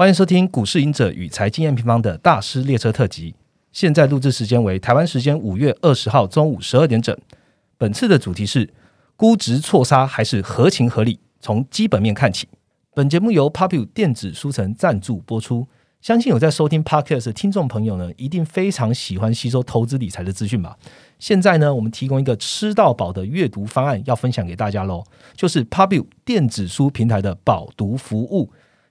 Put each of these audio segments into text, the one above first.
欢迎收听股市赢者与财经验平方的大师列车特辑。现在录制时间为台湾时间五月二十号中午十二点整。本次的主题是估值错杀还是合情合理？从基本面看起。本节目由 Popular 电子书城赞助播出。相信有在收听 Podcast 的听众朋友呢，一定非常喜欢吸收投资理财的资讯吧。现在呢，我们提供一个吃到饱的阅读方案，要分享给大家喽，就是 Popular 电子书平台的饱读服务。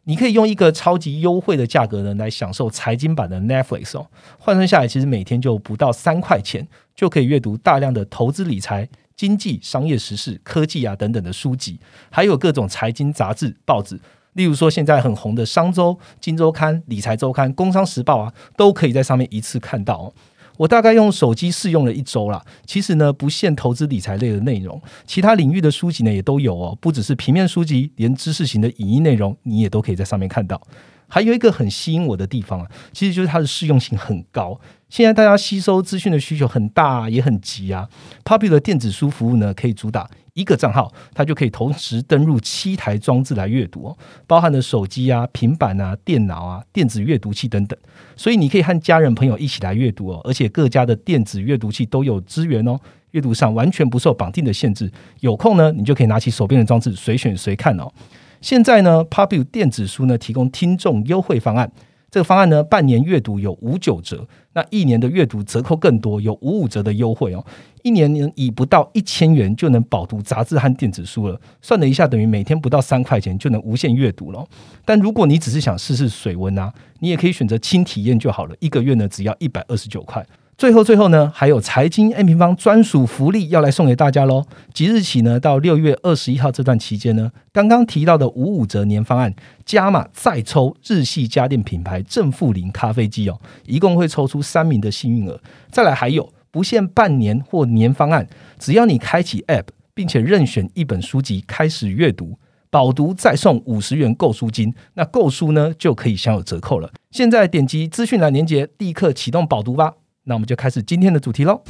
你可以用一个超级优惠的价格呢，来享受财经版的 Netflix 哦。换算下来，其实每天就不到三块钱，就可以阅读大量的投资理财、经济、商业时事、科技啊等等的书籍，还有各种财经杂志、报纸，例如说现在很红的《商周》《金周刊》《理财周刊》《工商时报》啊，都可以在上面一次看到哦。我大概用手机试用了一周啦。其实呢，不限投资理财类的内容，其他领域的书籍呢也都有哦。不只是平面书籍，连知识型的影音内容，你也都可以在上面看到。还有一个很吸引我的地方啊，其实就是它的适用性很高。现在大家吸收资讯的需求很大，也很急啊。Popular 电子书服务呢，可以主打一个账号，它就可以同时登录七台装置来阅读哦，包含了手机啊、平板啊、电脑啊、电子阅读器等等。所以你可以和家人朋友一起来阅读哦，而且各家的电子阅读器都有资源哦，阅读上完全不受绑定的限制。有空呢，你就可以拿起手边的装置随选随看哦。现在呢，Pubu 电子书呢提供听众优惠方案。这个方案呢，半年阅读有五九折，那一年的阅读折扣更多，有五五折的优惠哦。一年能以不到一千元就能饱读杂志和电子书了，算了一下，等于每天不到三块钱就能无限阅读了。但如果你只是想试试水温啊，你也可以选择轻体验就好了，一个月呢只要一百二十九块。最后，最后呢，还有财经 M 平方专属福利要来送给大家喽！即日起呢，到六月二十一号这段期间呢，刚刚提到的五五折年方案加码再抽日系家电品牌正负零咖啡机哦，一共会抽出三名的幸运儿。再来还有不限半年或年方案，只要你开启 App 并且任选一本书籍开始阅读，饱读再送五十元购书金，那购书呢就可以享有折扣了。现在点击资讯栏链接，立刻启动饱读吧！那我们就开始今天的主题喽。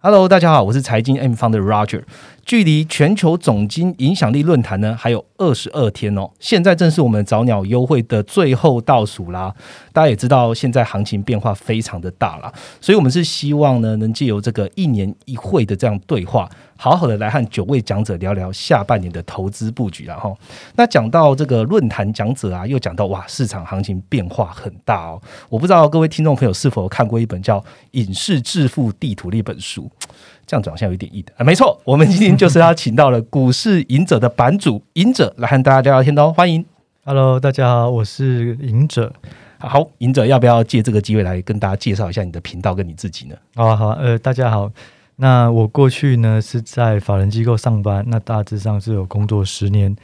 Hello，大家好，我是财经 M 方的 Roger。距离全球总经影响力论坛呢还有二十二天哦，现在正是我们早鸟优惠的最后倒数啦。大家也知道，现在行情变化非常的大啦，所以我们是希望呢，能借由这个一年一会的这样对话，好好的来和九位讲者聊聊下半年的投资布局。然后，那讲到这个论坛讲者啊，又讲到哇，市场行情变化很大哦。我不知道各位听众朋友是否看过一本叫《影视致富地图》的一本书。这样子好像有一点意的。啊，没错，我们今天就是要请到了股市赢者的版主赢者来和大家聊聊天哦，欢迎，Hello，大家好，我是赢者，好，赢者要不要借这个机会来跟大家介绍一下你的频道跟你自己呢？好啊好啊，呃，大家好，那我过去呢是在法人机构上班，那大致上是有工作十年，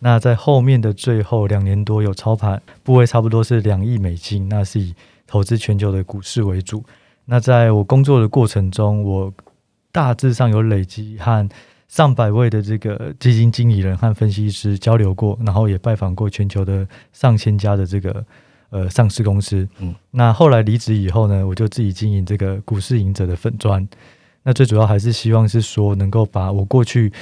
那在后面的最后两年多有操盘，部位差不多是两亿美金，那是以投资全球的股市为主，那在我工作的过程中，我大致上有累积和上百位的这个基金经理人和分析师交流过，然后也拜访过全球的上千家的这个呃上市公司。嗯，那后来离职以后呢，我就自己经营这个股市赢者的粉砖。那最主要还是希望是说，能够把我过去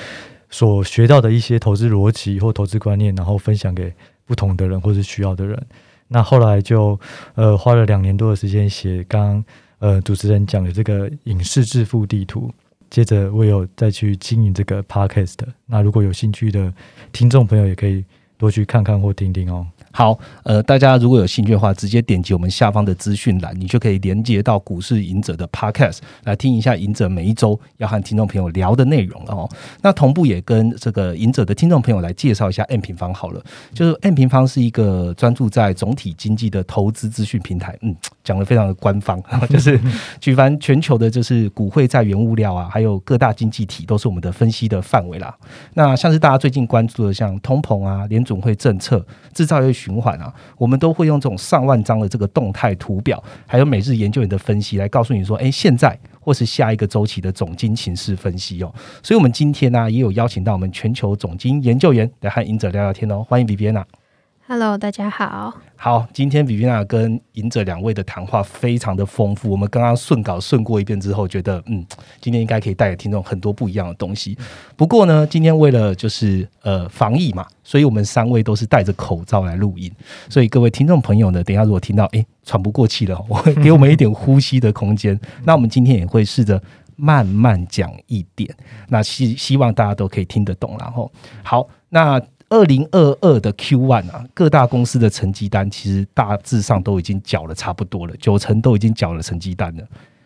所学到的一些投资逻辑或投资观念，然后分享给不同的人或是需要的人。那后来就呃花了两年多的时间写刚呃主持人讲的这个影视致富地图。接着我有再去经营这个 podcast，那如果有兴趣的听众朋友也可以多去看看或听听哦。好，呃，大家如果有兴趣的话，直接点击我们下方的资讯栏，你就可以连接到股市赢者的 Podcast 来听一下赢者每一周要和听众朋友聊的内容哦。那同步也跟这个赢者的听众朋友来介绍一下 M 平方好了，就是 M 平方是一个专注在总体经济的投资资讯平台，嗯，讲的非常的官方，就是举凡全球的，就是股汇在原物料啊，还有各大经济体都是我们的分析的范围啦。那像是大家最近关注的，像通膨啊、联总会政策、制造业。循环啊，我们都会用这种上万张的这个动态图表，还有每日研究员的分析来告诉你说，哎，现在或是下一个周期的总金情势分析哦。所以，我们今天呢，也有邀请到我们全球总金研究员来和赢者聊聊天哦。欢迎 B B N 啊。Hello，大家好。好，今天比比娜跟赢者两位的谈话非常的丰富。我们刚刚顺稿顺过一遍之后，觉得嗯，今天应该可以带给听众很多不一样的东西。不过呢，今天为了就是呃防疫嘛，所以我们三位都是戴着口罩来录音。所以各位听众朋友呢，等下如果听到哎喘不过气了，我会 给我们一点呼吸的空间。那我们今天也会试着慢慢讲一点，那希希望大家都可以听得懂。然后好，那。二零二二的 Q one 啊，各大公司的成绩单其实大致上都已经缴了差不多了，九成都已经缴了成绩单了。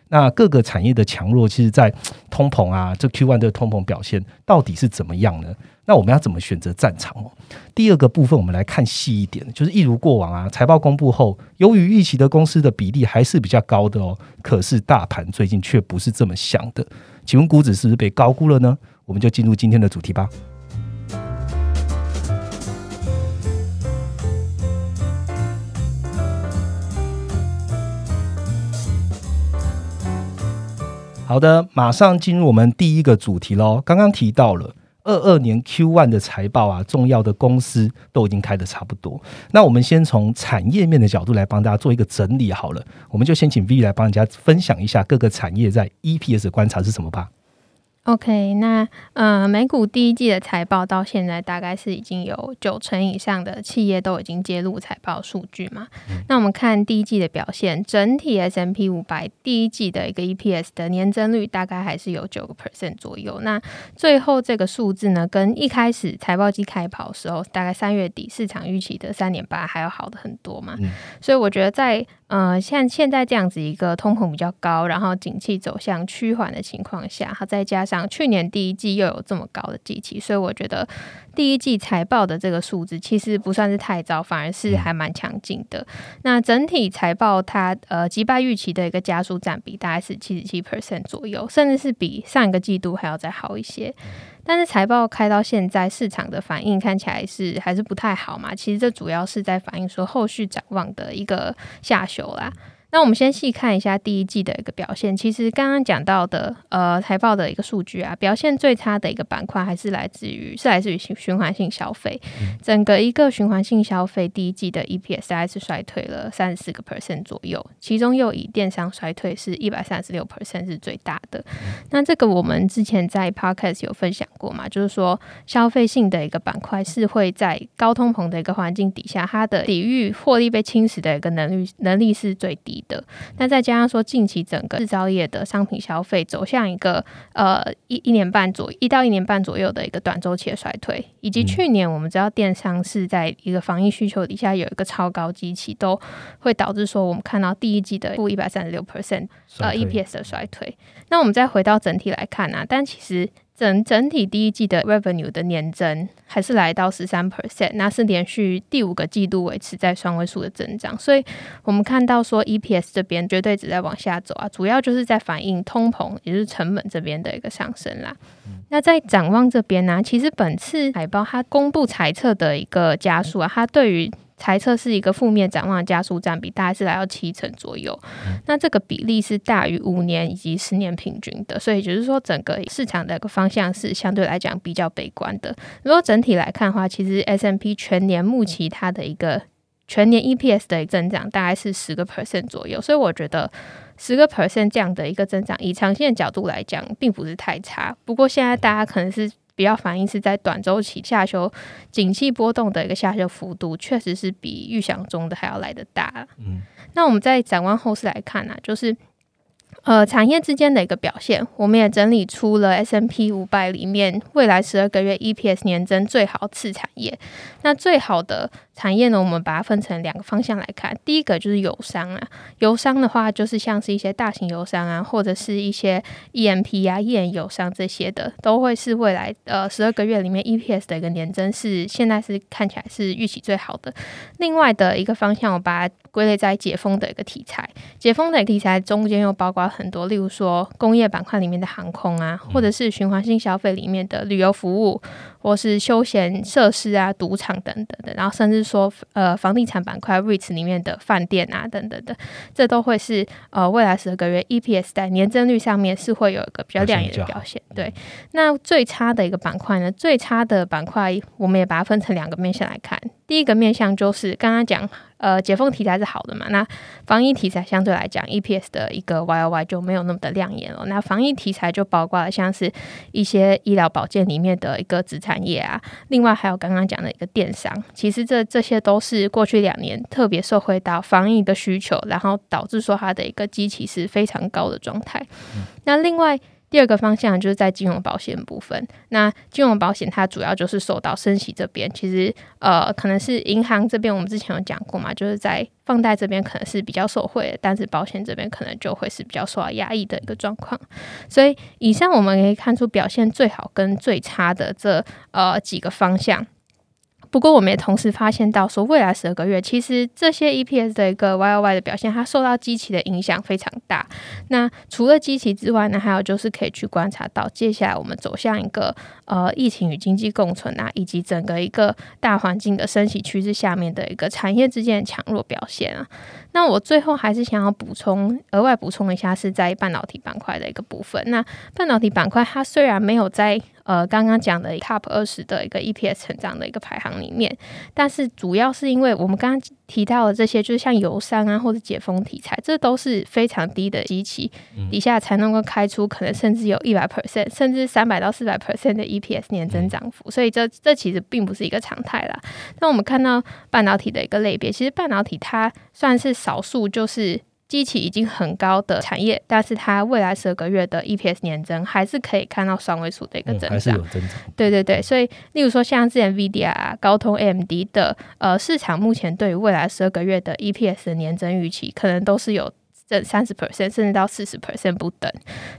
那各个产业的强弱，其实，在通膨啊，这 Q one 的通膨表现到底是怎么样呢？那我们要怎么选择战场哦？第二个部分，我们来看细一点，就是一如过往啊，财报公布后，由于预期的公司的比例还是比较高的哦，可是大盘最近却不是这么想的。请问股指是不是被高估了呢？我们就进入今天的主题吧。好的，马上进入我们第一个主题喽。刚刚提到了二二年 Q one 的财报啊，重要的公司都已经开的差不多。那我们先从产业面的角度来帮大家做一个整理好了。我们就先请 V 来帮人家分享一下各个产业在 EPS 观察是什么吧。OK，那呃，美股第一季的财报到现在大概是已经有九成以上的企业都已经揭露财报数据嘛？那我们看第一季的表现，整体 S M P 五百第一季的一个 E P S 的年增率大概还是有九个 percent 左右。那最后这个数字呢，跟一开始财报季开跑的时候，大概三月底市场预期的三点八还要好的很多嘛？所以我觉得在呃，像现在这样子一个通膨比较高，然后景气走向趋缓的情况下，它再加上去年第一季又有这么高的基期，所以我觉得第一季财报的这个数字其实不算是太糟，反而是还蛮强劲的。那整体财报它呃击败预期的一个加速占比大概是七十七 percent 左右，甚至是比上一个季度还要再好一些。但是财报开到现在，市场的反应看起来是还是不太好嘛？其实这主要是在反映说后续展望的一个下修啦。那我们先细看一下第一季的一个表现。其实刚刚讲到的，呃，财报的一个数据啊，表现最差的一个板块还是来自于是来自于循循环性消费。整个一个循环性消费第一季的 EPS 还是衰退了三十四个 percent 左右，其中又以电商衰退是一百三十六 percent 是最大的。那这个我们之前在 Podcast 有分享过嘛，就是说消费性的一个板块是会在高通膨的一个环境底下，它的抵御获利被侵蚀的一个能力能力是最低。的，那再加上说，近期整个制造业的商品消费走向一个呃一一年半左一到一年半左右的一个短周期的衰退，以及去年我们知道电商是在一个防疫需求底下有一个超高机器，都会导致说我们看到第一季的负一百三十六 percent 呃 EPS 的衰退。那我们再回到整体来看啊，但其实。整整体第一季的 revenue 的年增还是来到十三 percent，那是连续第五个季度维持在双位数的增长，所以我们看到说 EPS 这边绝对只在往下走啊，主要就是在反映通膨，也就是成本这边的一个上升啦。那在展望这边呢，其实本次海报它公布财测的一个加速啊，它对于猜测是一个负面展望的加速占比，大概是来到七成左右。那这个比例是大于五年以及十年平均的，所以就是说整个市场的一个方向是相对来讲比较悲观的。如果整体来看的话，其实 S M P 全年目期它的一个全年 E P S 的增长大概是十个 percent 左右，所以我觉得十个 percent 这样的一个增长，以长线角度来讲，并不是太差。不过现在大家可能是。比较反映是在短周期下修、景气波动的一个下修幅度，确实是比预想中的还要来得大。嗯，那我们在展望后市来看呢，就是呃产业之间的一个表现，我们也整理出了 S M P 五百里面未来十二个月 E P S 年增最好次产业。那最好的。产业呢，我们把它分成两个方向来看。第一个就是油商啊，油商的话就是像是一些大型油商啊，或者是一些 EMP 啊、页岩油商这些的，都会是未来呃十二个月里面 EPS 的一个年增是现在是看起来是预期最好的。另外的一个方向，我把它归类在解封的一个题材。解封的题材中间又包括很多，例如说工业板块里面的航空啊，或者是循环性消费里面的旅游服务。或是休闲设施啊、赌场等等的，然后甚至说呃房地产板块 REITs 里面的饭店啊等等的，这都会是呃未来十二个月 EPS 在年增率上面是会有一个比较亮眼的表现。对，那最差的一个板块呢，最差的板块我们也把它分成两个面向来看。第一个面向就是刚刚讲，呃，解封题材是好的嘛？那防疫题材相对来讲，EPS 的一个 Y O Y 就没有那么的亮眼了。那防疫题材就包括了像是一些医疗保健里面的一个子产业啊，另外还有刚刚讲的一个电商，其实这这些都是过去两年特别受惠到防疫的需求，然后导致说它的一个基期是非常高的状态。那另外。第二个方向就是在金融保险部分。那金融保险它主要就是受到升息这边，其实呃可能是银行这边我们之前有讲过嘛，就是在放贷这边可能是比较受惠的，但是保险这边可能就会是比较受到压抑的一个状况。所以以上我们可以看出表现最好跟最差的这呃几个方向。不过，我们也同时发现到，说未来十二个月，其实这些 EPS 的一个 Y O Y 的表现，它受到机器的影响非常大。那除了机器之外呢，还有就是可以去观察到，接下来我们走向一个呃疫情与经济共存啊，以及整个一个大环境的升息趋势下面的一个产业之间的强弱表现啊。那我最后还是想要补充，额外补充一下，是在半导体板块的一个部分。那半导体板块它虽然没有在呃，刚刚讲的 Top 二十的一个 EPS 成长的一个排行里面，但是主要是因为我们刚刚提到的这些，就是像油商啊或者解封题材，这都是非常低的机器底下才能够开出可能甚至有一百 percent，甚至三百到四百 percent 的 EPS 年增长幅，所以这这其实并不是一个常态啦。那我们看到半导体的一个类别，其实半导体它算是少数，就是。机器已经很高的产业，但是它未来十二个月的 EPS 年增还是可以看到双位数的一个增长，还是有增长。对对对，所以例如说像之前 VDR 啊、高通、AMD 的呃市场目前对于未来十二个月的 EPS 的年增预期，可能都是有这三十 percent 甚至到四十 percent 不等。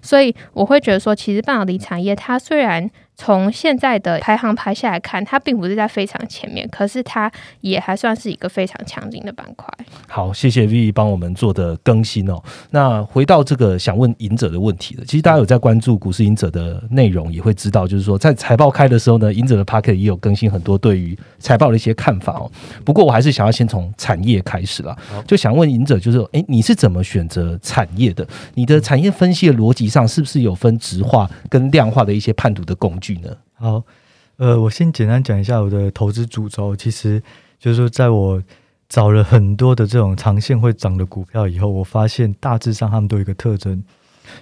所以我会觉得说，其实半导体产业它虽然从现在的排行排下来看，它并不是在非常前面，可是它也还算是一个非常强劲的板块。好，谢谢 V 帮我们做的更新哦。那回到这个想问赢者的问题了，其实大家有在关注股市赢者的内容，也会知道，就是说在财报开的时候呢，赢者的 p a c k e t 也有更新很多对于财报的一些看法哦。不过我还是想要先从产业开始啦，就想问赢者，就是哎，你是怎么选择产业的？你的产业分析的逻辑上是不是有分直化跟量化的一些判读的工具？好，呃，我先简单讲一下我的投资主轴。其实就是说，在我找了很多的这种长线会涨的股票以后，我发现大致上他们都有一个特征，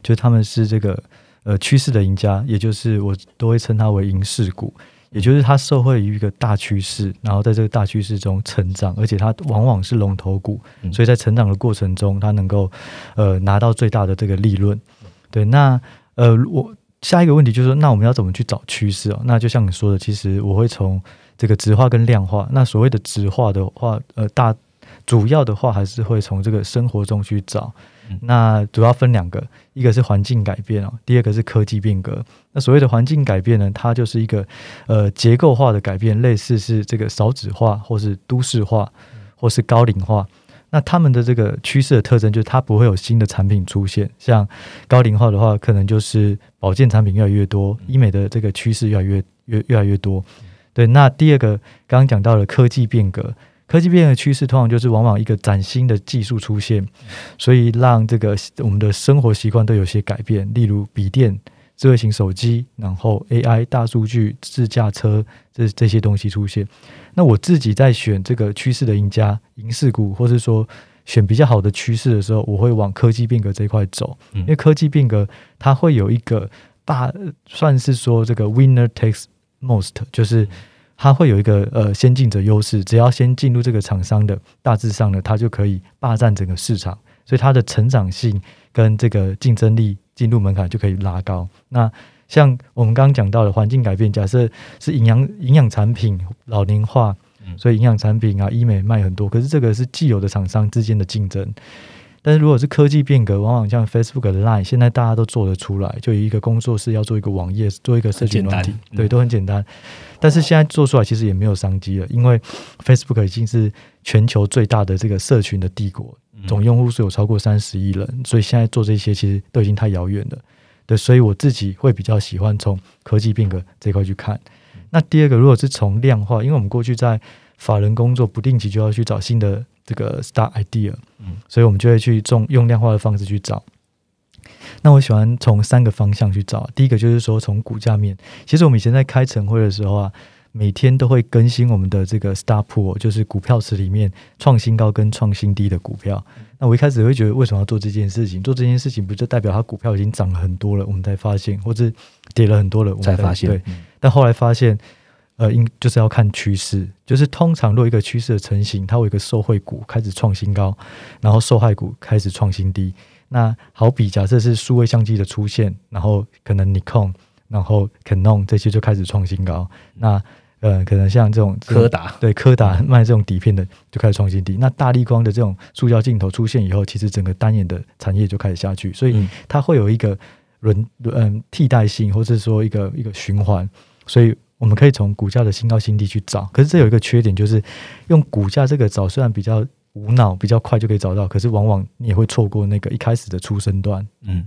就是他们是这个呃趋势的赢家，也就是我都会称它为赢势股，也就是它受惠于一个大趋势，然后在这个大趋势中成长，而且它往往是龙头股，所以在成长的过程中，它能够呃拿到最大的这个利润。对，那呃我。下一个问题就是说，那我们要怎么去找趋势哦？那就像你说的，其实我会从这个直化跟量化。那所谓的直化的话，呃，大主要的话还是会从这个生活中去找。那主要分两个，一个是环境改变哦，第二个是科技变革。那所谓的环境改变呢，它就是一个呃结构化的改变，类似是这个少子化，或是都市化，或是高龄化。那他们的这个趋势的特征就是，它不会有新的产品出现。像高龄化的话，可能就是保健产品越来越多，医美的这个趋势越来越越越来越多。对，那第二个刚刚讲到了科技变革，科技变革趋势通常就是往往一个崭新的技术出现，所以让这个我们的生活习惯都有些改变。例如笔电、智慧型手机，然后 AI、大数据、自驾车这这些东西出现。那我自己在选这个趋势的赢家、赢势股，或是说选比较好的趋势的时候，我会往科技变革这一块走，因为科技变革它会有一个大，算是说这个 winner takes most，就是它会有一个呃先进者优势，只要先进入这个厂商的，大致上呢，它就可以霸占整个市场，所以它的成长性跟这个竞争力进入门槛就可以拉高。那像我们刚刚讲到的环境改变，假设是营养营养产品老龄化，所以营养产品啊医美卖很多，可是这个是既有的厂商之间的竞争。但是如果是科技变革，往往像 Facebook 的 Line，现在大家都做得出来，就一个工作室要做一个网页，做一个社群软体，对，都很简单。但是现在做出来其实也没有商机了，因为 Facebook 已经是全球最大的这个社群的帝国，总用户数有超过三十亿人，所以现在做这些其实都已经太遥远了。对，所以我自己会比较喜欢从科技变革这块去看。那第二个，如果是从量化，因为我们过去在法人工作，不定期就要去找新的这个 star idea，嗯所以我们就会去用用量化的方式去找。那我喜欢从三个方向去找，第一个就是说从股价面，其实我们以前在开晨会的时候啊，每天都会更新我们的这个 star pool，就是股票池里面创新高跟创新低的股票。那我一开始会觉得，为什么要做这件事情？做这件事情不就代表它股票已经涨了很多了，我们才发现，或者跌了很多了，我们才发现对，嗯但后来发现，呃，应就是要看趋势，就是通常若一个趋势的成型，它有一个受惠股开始创新高，然后受害股开始创新低。那好比假设是数位相机的出现，然后可能 Nikon，然后 Canon 这些就开始创新高。那呃，可能像这种柯达对柯达卖这种底片的就开始创新低。那大力光的这种塑胶镜头出现以后，其实整个单眼的产业就开始下去，所以嗯它会有一个轮嗯替代性，或者说一个一个循环，所以我们可以从股价的新高新低去找。可是这有一个缺点，就是用股价这个找，虽然比较无脑，比较快就可以找到，可是往往你也会错过那个一开始的出生段。嗯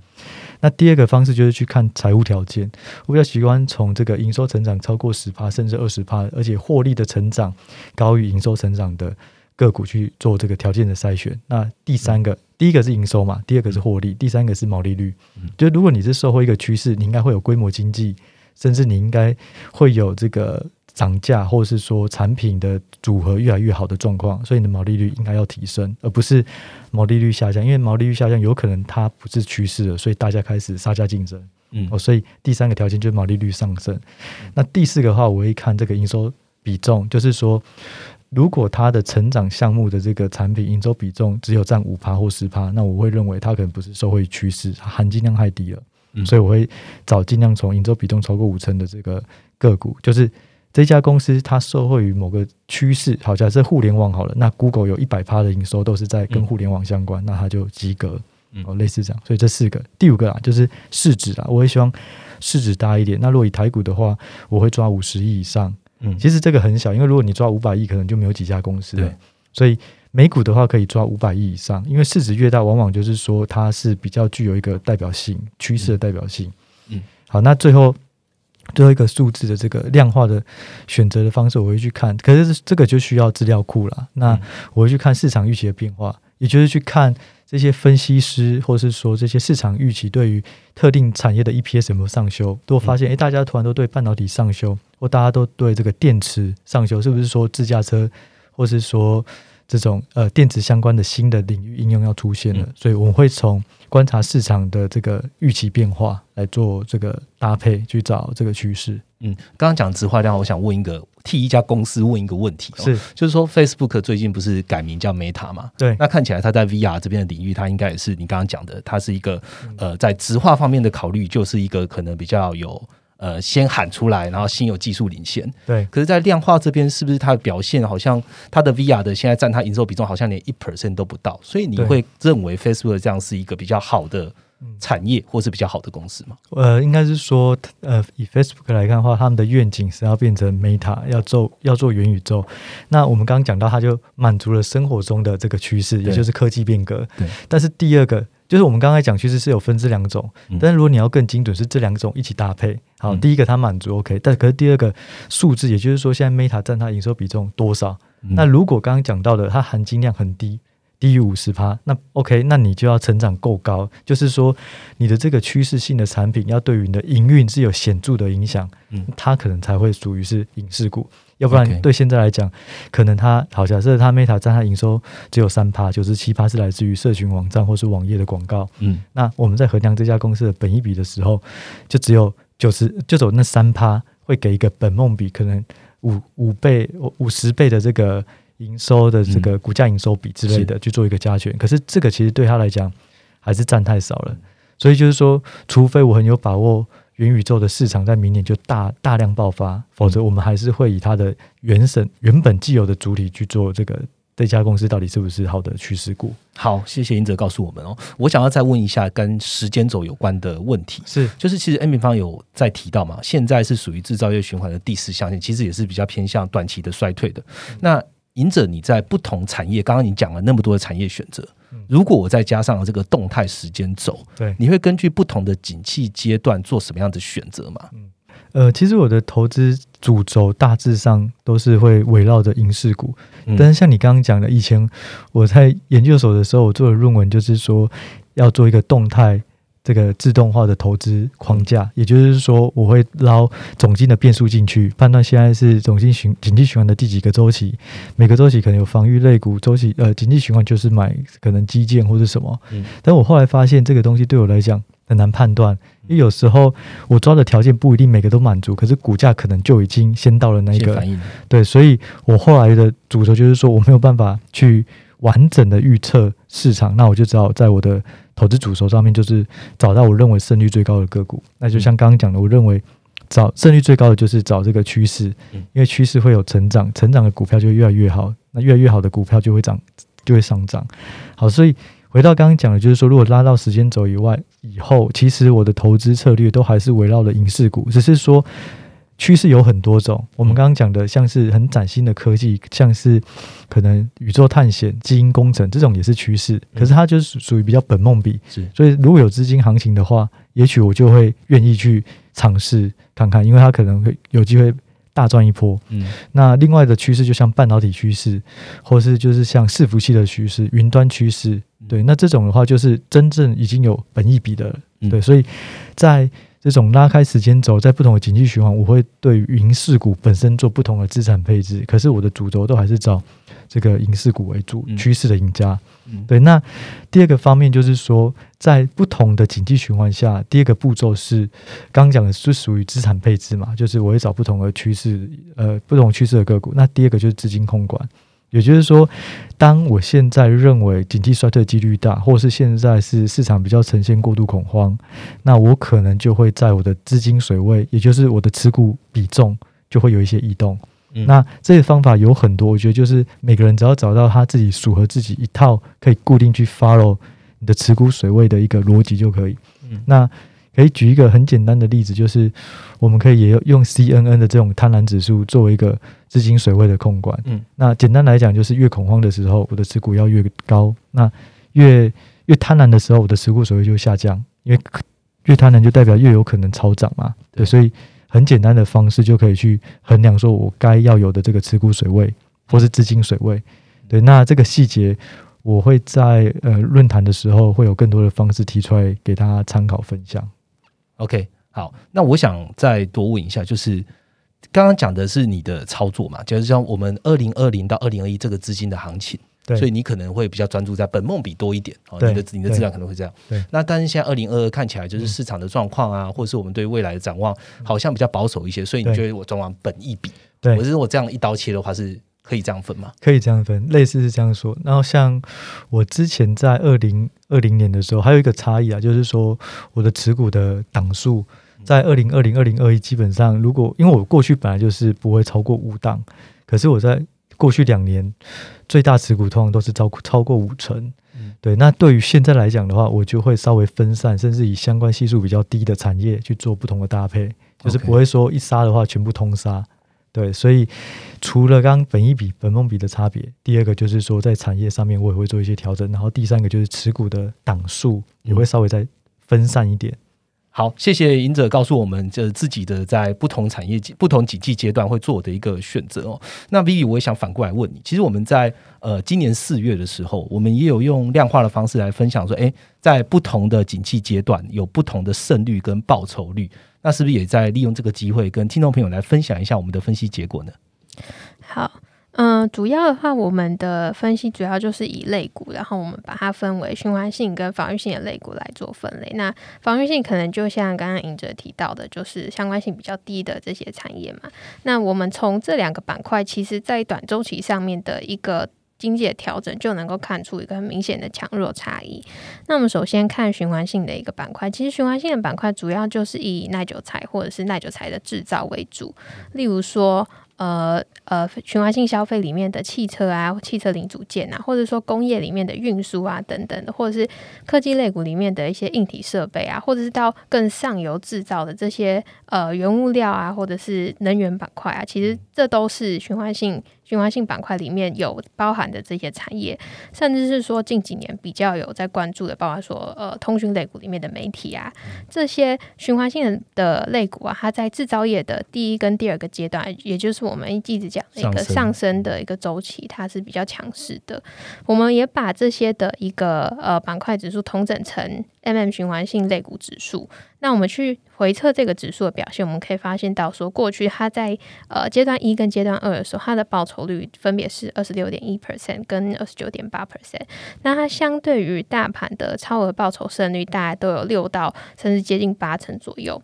那第二个方式就是去看财务条件，我比较喜欢从这个营收成长超过十趴甚至二十趴，而且获利的成长高于营收成长的个股去做这个条件的筛选。那第三个，第一个是营收嘛，第二个是获利，第三个是毛利率嗯。就如果你是社会一个趋势，你应该会有规模经济，甚至你应该会有这个涨价，或者是说产品的组合越来越好的状况，所以你的毛利率应该要提升，而不是毛利率下降。因为毛利率下降有可能它不是趋势了，所以大家开始杀价竞争。嗯哦，所以第三个条件就是毛利率上升。那第四个的话，我会看这个营收比重，就是说，如果它的成长项目的这个产品营收比重只有占五趴或十趴，那我会认为它可能不是受惠趋势，它含金量太低了。嗯所以我会找尽量从营收比重超过五成的这个个股，就是这家公司它受惠于某个趋势。好，假设互联网好了，那 Google 有一百趴的营收都是在跟嗯互联网相关，那它就及格。嗯哦，类似这样，所以这四个，第五个啊，就是市值啊，我也希望市值大一点。那如果以台股的话，我会抓五十亿以上。嗯其实这个很小，因为如果你抓五百亿，可能就没有几家公司了对。所以美股的话可以抓五百亿以上，因为市值越大，往往就是说它是比较具有一个代表性趋势的代表性。嗯，好，那最后最后一个数字的这个量化的选择的方式，我会去看，可是这个就需要资料库了。那嗯我会去看市场预期的变化，也就是去看这些分析师，或是说这些市场预期对于特定产业的 EPS 有没有上修。如果发现，诶，大家突然都对半导体上修，或大家都对这个电池上修，是不是说自驾车，或是说这种呃电子相关的新的领域应用要出现了？嗯所以我们会从观察市场的这个预期变化来做这个搭配，去找这个趋势。嗯，刚刚讲直化量，我想问一个，替一家公司问一个问题、哦，是就是说 Facebook 最近不是改名叫 Meta 嘛？对那看起来它在 VR 这边的领域，它应该也是你刚刚讲的，它是一个嗯呃，在直化方面的考虑，就是一个可能比较有呃先喊出来，然后先有技术领先。对，可是，在量化这边，是不是它的表现好像它的 VR 的现在占它营收比重好像连一 percent 都不到？所以你会认为 Facebook 这样是一个比较好的嗯产业，或是比较好的公司吗？呃，应该是说，呃，以 Facebook 来看的话，他们的愿景是要变成 Meta，要做要做元宇宙。那我们刚刚讲到，它就满足了生活中的这个趋势，也就是科技变革。对。但是第二个，就是我们刚才讲其实是有分这两种，嗯但是如果你要更精准，是这两种一起搭配。好，嗯第一个它满足 OK，但可是第二个数字，也就是说，现在 Meta 占它营收比重多少？嗯那如果刚刚讲到的，它含金量很低，低于五十趴，那 OK，那你就要成长够高，就是说你的这个趋势性的产品要对于你的营运是有显著的影响，嗯它可能才会属于是影视股，要不然对现在来讲，可能它好假设它 Meta 占它营收只有三趴，九十七趴是来自于社群网站或是网页的广告，嗯。那我们在衡量这家公司的本益比的时候，就只有九十，就走那三趴会给一个本梦比可能五五倍、五十倍的这个营收的这个股价营收比之类的去做一个加权。可是这个其实对他来讲还是占太少了，所以就是说，除非我很有把握。元宇宙的市场在明年就大大量爆发，否则我们还是会以它的原神原本既有的主体去做这个这家公司到底是不是好的趋势股？好，谢谢英哲告诉我们哦。我想要再问一下跟时间轴有关的问题，是就是其实 N 平方有在提到嘛，现在是属于制造业循环的第四象限，其实也是比较偏向短期的衰退的。那赢者你在不同产业，刚刚你讲了那么多的产业选择嗯，如果我再加上这个动态时间轴，对。你会根据不同的景气阶段做什么样的选择吗？呃，其实我的投资主轴大致上都是会围绕着影视股，嗯但是像你刚刚讲的，以前我在研究所的时候，我做的论文就是说要做一个动态这个自动化的投资框架，也就是说我会捞总金的变数进去，判断现在是总金循经济循环的第几个周期，每个周期可能有防御类股，周期呃经济循环就是买可能基建或者什么，嗯。但我后来发现这个东西对我来讲很难判断。因为有时候我抓的条件不一定每个都满足，可是股价可能就已经先到了那个对，所以我后来的主轴就是说，我没有办法去完整的预测市场，那我就只好在我的投资主轴上面，就是找到我认为胜率最高的个股。那就像刚刚讲的，我认为找胜率最高的就是找这个趋势，嗯因为趋势会有成长，成长的股票就会越来越好，那越来越好的股票就会涨，就会上涨。好，所以回到刚刚讲的，就是说，如果拉到时间轴以外以后，其实我的投资策略都还是围绕着影视股，只是说趋势有很多种。我们刚刚讲的，像是很崭新的科技，像是可能宇宙探险、基因工程这种也是趋势，可是它就是属于比较本梦比。是所以如果有资金行情的话，也许我就会愿意去尝试看看，因为它可能会有机会大赚一波。嗯那另外的趋势，就像半导体趋势，或是就是像伺服器的趋势、云端趋势，对，那这种的话就是真正已经有本益比的，嗯对，所以在这种拉开时间轴，在不同的经济循环，我会对于银饰股本身做不同的资产配置，可是我的主轴都还是找这个银饰股为主，嗯趋势的赢家。嗯对，那第二个方面就是说，在不同的经济循环下，第二个步骤是刚刚讲的是属于资产配置嘛，就是我会找不同的趋势，呃，不同趋势的个股。那第二个就是资金控管，也就是说，当我现在认为经济衰退几率大，或是现在是市场比较呈现过度恐慌，那我可能就会在我的资金水位，也就是我的持股比重，就会有一些异动。嗯那这个方法有很多，我觉得就是每个人只要找到他自己符合自己一套可以固定去 follow 你的持股水位的一个逻辑就可以。嗯那可以举一个很简单的例子，就是我们可以也用 CNN 的这种贪婪指数作为一个资金水位的控管。嗯那简单来讲，就是越恐慌的时候，我的持股要越高；那越越贪婪的时候，我的持股水位就下降，因为越贪婪就代表越有可能超涨嘛。对对，所以很简单的方式就可以去衡量说我该要有的这个持股水位或是资金水位。对，那这个细节我会在呃论坛的时候会有更多的方式提出来给大家参考分享。OK，好，那我想再多问一下，就是刚刚讲的是你的操作嘛，就是像我们二零二零到二零二一这个资金的行情，对，所以你可能会比较专注在本梦比多一点哦，你的你的质量可能会这样。对，那但是现在二零二二看起来就是市场的状况啊，或者是我们对未来的展望好像比较保守一些，所以你觉得我转往本一比，对。我是我这样一刀切的话是可以这样分吗？可以这样分，类似是这样说。然后像我之前在二零二零年的时候，还有一个差异啊，就是说我的持股的档数在二零二零、二零二一基本上，如果因为我过去本来就是不会超过五档，可是我在过去两年最大持股通常都是超超过五成。嗯对，那对于现在来讲的话，我就会稍微分散，甚至以相关系数比较低的产业去做不同的搭配，就是不会说一杀的话全部通杀。对，所以除了刚刚本一比、本梦比的差别，第二个就是说在产业上面我也会做一些调整，然后第三个就是持股的档数也会稍微再分散一点。好，谢谢赢者告诉我们，这自己的在不同产业、不同景气阶段会做的一个选择哦。那 V，我也想反过来问你，其实我们在呃今年四月的时候，我们也有用量化的方式来分享说，诶，在不同的景气阶段有不同的胜率跟报酬率，那是不是也在利用这个机会跟听众朋友来分享一下我们的分析结果呢？好，嗯、主要的话，我们的分析主要就是以类股，然后我们把它分为循环性跟防御性的类股来做分类。那防御性可能就像刚刚尹哲提到的，就是相关性比较低的这些产业嘛。那我们从这两个板块，其实在短周期上面的一个。经济的调整就能够看出一个很明显的强弱差异。那我们首先看循环性的一个板块，其实循环性的板块主要就是以耐久材或者是耐久材的制造为主，例如说呃呃循环性消费里面的汽车啊、汽车零组件啊，或者说工业里面的运输啊等等的，或者是科技类股里面的一些硬体设备啊，或者是到更上游制造的这些呃原物料啊，或者是能源板块啊，其实这都是循环性循环性板块里面有包含的这些产业，甚至是说近几年比较有在关注的，包括说呃通讯类股里面的媒体啊，这些循环性的类股啊，它在制造业的第一跟第二个阶段，也就是我们一直讲的一个上升的一个周期，它是比较强势的。我们也把这些的一个呃板块指数统整成 MM 循环性类股指数。那我们去回测这个指数的表现，我们可以发现到说，过去它在呃阶段一跟阶段二的时候，它的报酬率分别是二十六点一 percent 跟二十九点八 percent。那它相对于大盘的超额报酬胜率，大概都有六到甚至接近八成左右。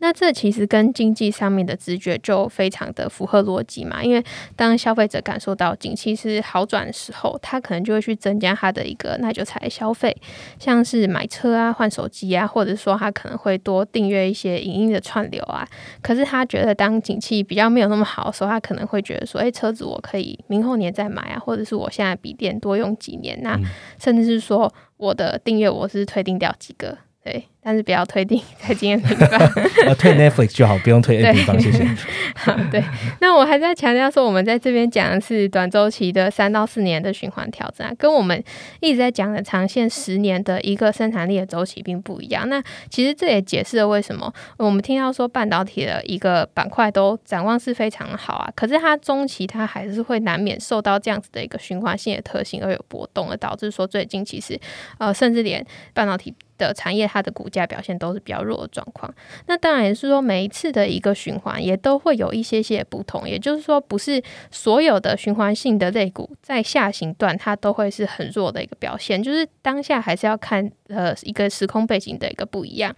那这其实跟经济上面的直觉就非常的符合逻辑嘛，因为当消费者感受到景气是好转的时候，他可能就会去增加他的一个耐久材消费，像是买车啊、换手机啊，或者说他可能会多订阅一些影音的串流啊。可是他觉得当景气比较没有那么好的时候，他可能会觉得说，哎，车子我可以明后年再买啊，或者是我现在笔电多用几年，那甚至是说我的订阅我是退订掉几个。对，但是不要推定 在经验平方，呃，推 Netflix 就好，不用推 A 平方，谢谢。好，对，那我还在强调说，我们在这边讲的是短周期的三到四年的循环调整啊，跟我们一直在讲的长线十年的一个生产力的周期并不一样。那其实这也解释了为什么我们听到说半导体的一个板块都展望是非常好啊，可是它中期它还是会难免受到这样子的一个循环性的特性而有波动，而导致说最近其实呃，甚至连半导体。的产业，它的股价表现都是比较弱的状况。那当然也是说，每一次的一个循环也都会有一些些不同。也就是说，不是所有的循环性的类股在下行段它都会是很弱的一个表现。就是当下还是要看呃一个时空背景的一个不一样。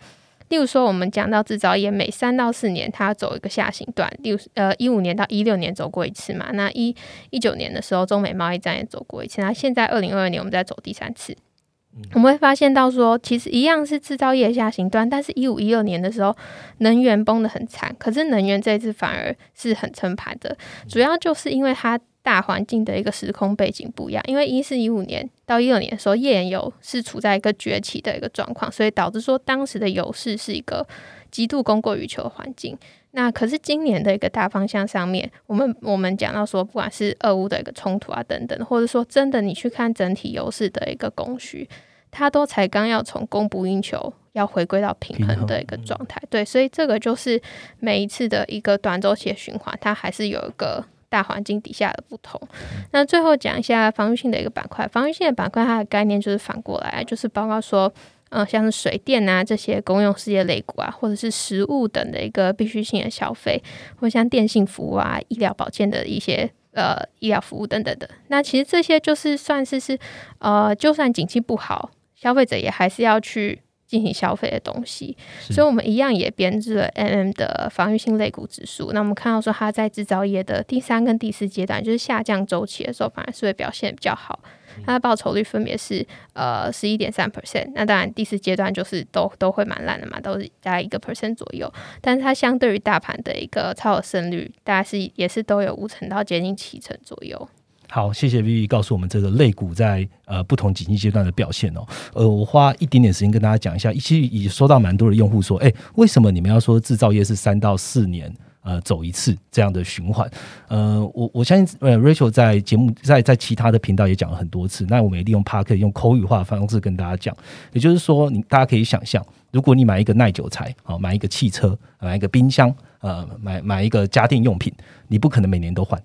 例如说，我们讲到制造业，每三到四年它走一个下行段。例如呃一五年到一六年走过一次嘛。那一一九年的时候，中美贸易战也走过一次。那现在二零二二年我们在走第三次。我们会发现到说，其实一样是制造业下行端，但是一五一六年的时候，能源崩得很惨，可是能源这一次反而是很撑盘的，主要就是因为它大环境的一个时空背景不一样。因为一四一五年到一六年的时候，页岩油是处在一个崛起的一个状况，所以导致说当时的油市是一个极度供过于求的环境。那可是今年的一个大方向上面，我们我们讲到说，不管是俄乌的一个冲突啊等等，或者说真的你去看整体油市的一个供需。它都才刚要从供不应求，要回归到平衡的一个状态，对，所以这个就是每一次的一个短周期的循环，它还是有一个大环境底下的不同。那最后讲一下防御性的一个板块，防御性的板块它的概念就是反过来，就是包括说，嗯，像是水电啊这些公用事业类股啊，或者是食物等的一个必需性的消费，或像电信服务啊、医疗保健的一些。呃，医疗服务等等的，那其实这些就是算是是呃，就算景气不好。消费者也还是要去进行消费的东西，所以我们一样也编制了 M M 的防御性类股指数。那我们看到说，它在制造业的第三跟第四阶段，就是下降周期的时候，反而是会表现比较好。它的报酬率分别是呃十一点三 percent。那当然第四阶段就是都都会蛮烂的嘛，都是在一个 percent 左右。但是它相对于大盘的一个超额胜率，大概是也是都有五成到接近七成左右。好，谢谢 Vivi 告诉我们这个肋骨在呃不同经济阶段的表现哦。呃，我花一点点时间跟大家讲一下，其实已收到蛮多的用户说，哎，为什么你们要说制造业是三到四年呃走一次这样的循环？呃，我我相信呃 Rachel 在节目在在其他的频道也讲了很多次，那我们也利用 Park 用口语化的方式跟大家讲，也就是说，你大家可以想象，如果你买一个耐久材，好买一个汽车，买一个冰箱，呃，买买一个家电用品，你不可能每年都换。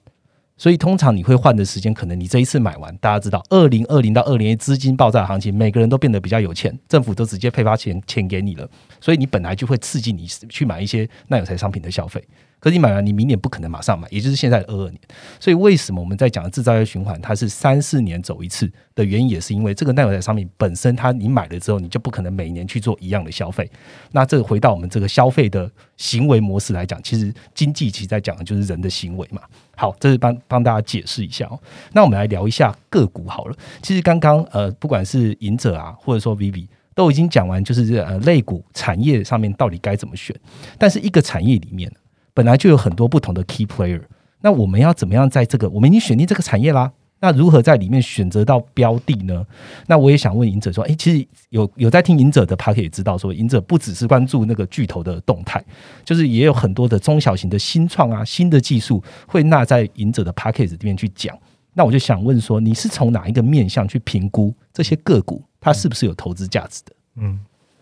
所以通常你会换的时间，可能你这一次买完，大家知道，二零二零到二零一资金爆炸的行情，每个人都变得比较有钱，政府都直接配发钱钱给你了，所以你本来就会刺激你去买一些耐有才商品的消费。可你买完，你明年不可能马上买，也就是现在的二二年。所以为什么我们在讲制造业循环，它是三四年走一次的原因，也是因为这个耐有材商品本身，它你买了之后，你就不可能每年去做一样的消费。那这个回到我们这个消费的行为模式来讲，其实经济其实在讲的就是人的行为嘛。好，这是帮帮大家解释一下哦。那我们来聊一下个股好了。其实刚刚呃，不管是赢者啊，或者说 Vivi，都已经讲完，就是这呃类股产业上面到底该怎么选。但是一个产业里面。本来就有很多不同的 key player，那我们要怎么样在这个我们已经选定这个产业啦？那如何在里面选择到标的呢？那我也想问赢者说，诶，其实有有在听赢者的 p a r k 也知道，说赢者不只是关注那个巨头的动态，就是也有很多的中小型的新创啊、新的技术会纳在赢者的 p a r k 里面去讲。那我就想问说，你是从哪一个面向去评估这些个股，它是不是有投资价值的？嗯，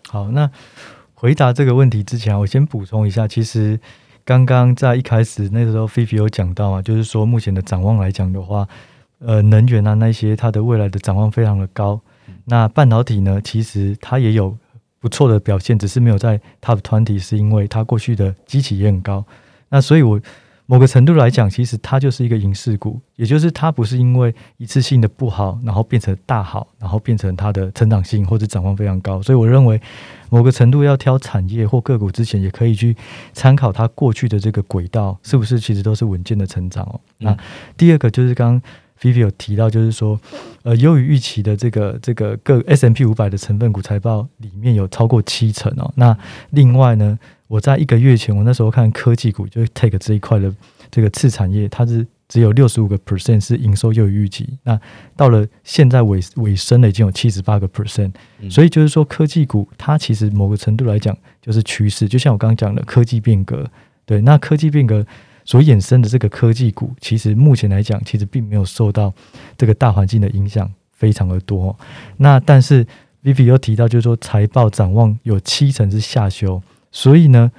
好，那回答这个问题之前，我先补充一下，其实刚刚在一开始那时候，菲菲有讲到啊，就是说目前的展望来讲的话，呃，能源啊那些它的未来的展望非常的高。那半导体呢，其实它也有不错的表现，只是没有在它的团体是因为它过去的基期也很高。那所以我。某个程度来讲，其实它就是一个影视股，也就是它不是因为一次性的不好，然后变成大好，然后变成它的成长性或者展望非常高。所以我认为，某个程度要挑产业或个股之前，也可以去参考它过去的这个轨道是不是其实都是稳健的成长哦。那第二个就是刚刚 Vivi 有提到，就是说，呃，优于预期的这个这个各 S M P 五百的成分股财报里面有超过七成哦。那另外呢？我在一个月前，我那时候看科技股，就 take 这一块的这个次产业，它是只有六十五个 percent 是营收优于预期。那到了现在尾尾声了，已经有七十八个 percent。所以就是说，科技股它其实某个程度来讲就是趋势。就像我刚刚讲的科技变革，对，那科技变革所衍生的这个科技股，其实目前来讲，其实并没有受到这个大环境的影响非常的多。那但是 Vivi 又提到，就是说财报展望有七成是下修。所以呢，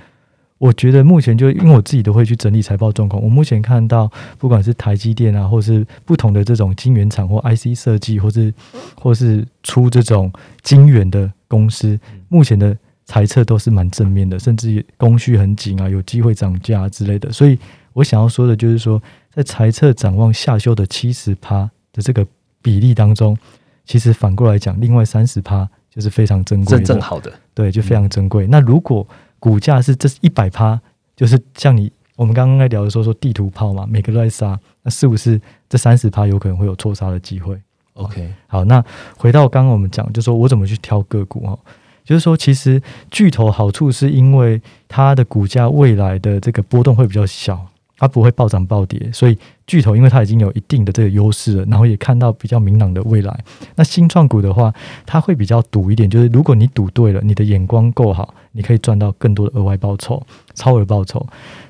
我觉得目前就因为我自己都会去整理财报状况。我目前看到，不管是台积电啊，或是不同的这种晶圆厂或 IC 设计，或是或是出这种晶圆的公司，目前的财测都是蛮正面的，甚至供需很紧啊，有机会涨价之类的。所以我想要说的就是说，在财测展望下修的七十趴的这个比例当中，其实反过来讲，另外三十趴。就是非常珍贵，真正好的，对，就非常珍贵。那如果股价是这是一百趴，就是像你我们刚刚在聊的时候说地图炮嘛，每个都在杀，那是不是这三十趴有可能会有错杀的机会？OK，好，那回到刚刚我们讲，就说我怎么去挑个股哈，就是说其实巨头好处是因为它的股价未来的这个波动会比较小。它不会暴涨暴跌，所以巨头因为它已经有一定的这个优势了，然后也看到比较明朗的未来。那新创股的话，它会比较赌一点，就是如果你赌对了，你的眼光够好，你可以赚到更多的额外报酬、超额报酬。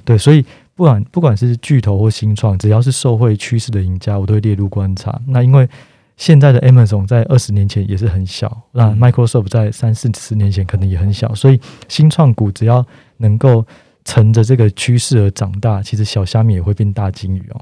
对，所以不管不管是巨头或新创，只要是受惠趋势的赢家，我都会列入观察。那因为现在的 Amazon 在二十年前也是很小，那 Microsoft 在三四十年前可能也很小，所以新创股只要能够。乘着这个趋势而长大，其实小虾米也会变大金鱼哦。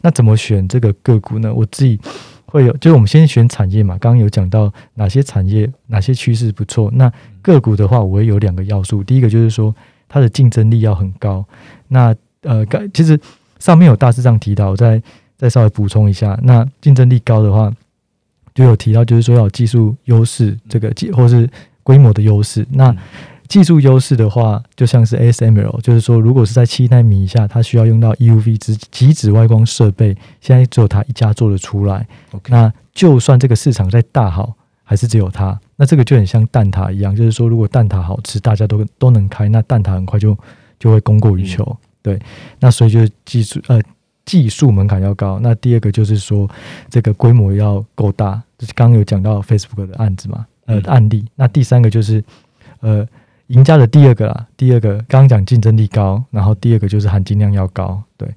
那怎么选这个个股呢？我自己会有，就是我们先选产业嘛。刚刚有讲到哪些产业、哪些趋势不错。那个股的话，我会有两个要素。第一个就是说它的竞争力要很高。那呃，其实上面有大致上提到，我再再稍微补充一下。那竞争力高的话，就有提到就是说要技术优势，这个技或是规模的优势。那技术优势的话，就像是 ASML，就是说，如果是在七纳米以下，它需要用到 EUV 之极紫外光设备，现在只有它一家做得出来。那就算这个市场再大好，还是只有它。那这个就很像蛋挞一样，就是说，如果蛋挞好吃，大家都都能开，那蛋挞很快就就会供过于求。对，那所以就是技术呃技术门槛要高。那第二个就是说，这个规模要够大，就是刚刚有讲到 Facebook 的案子嘛，呃案例。那第三个就是呃。赢家的第二个啦，第二个刚刚讲竞争力高，然后第二个就是含金量要高。对，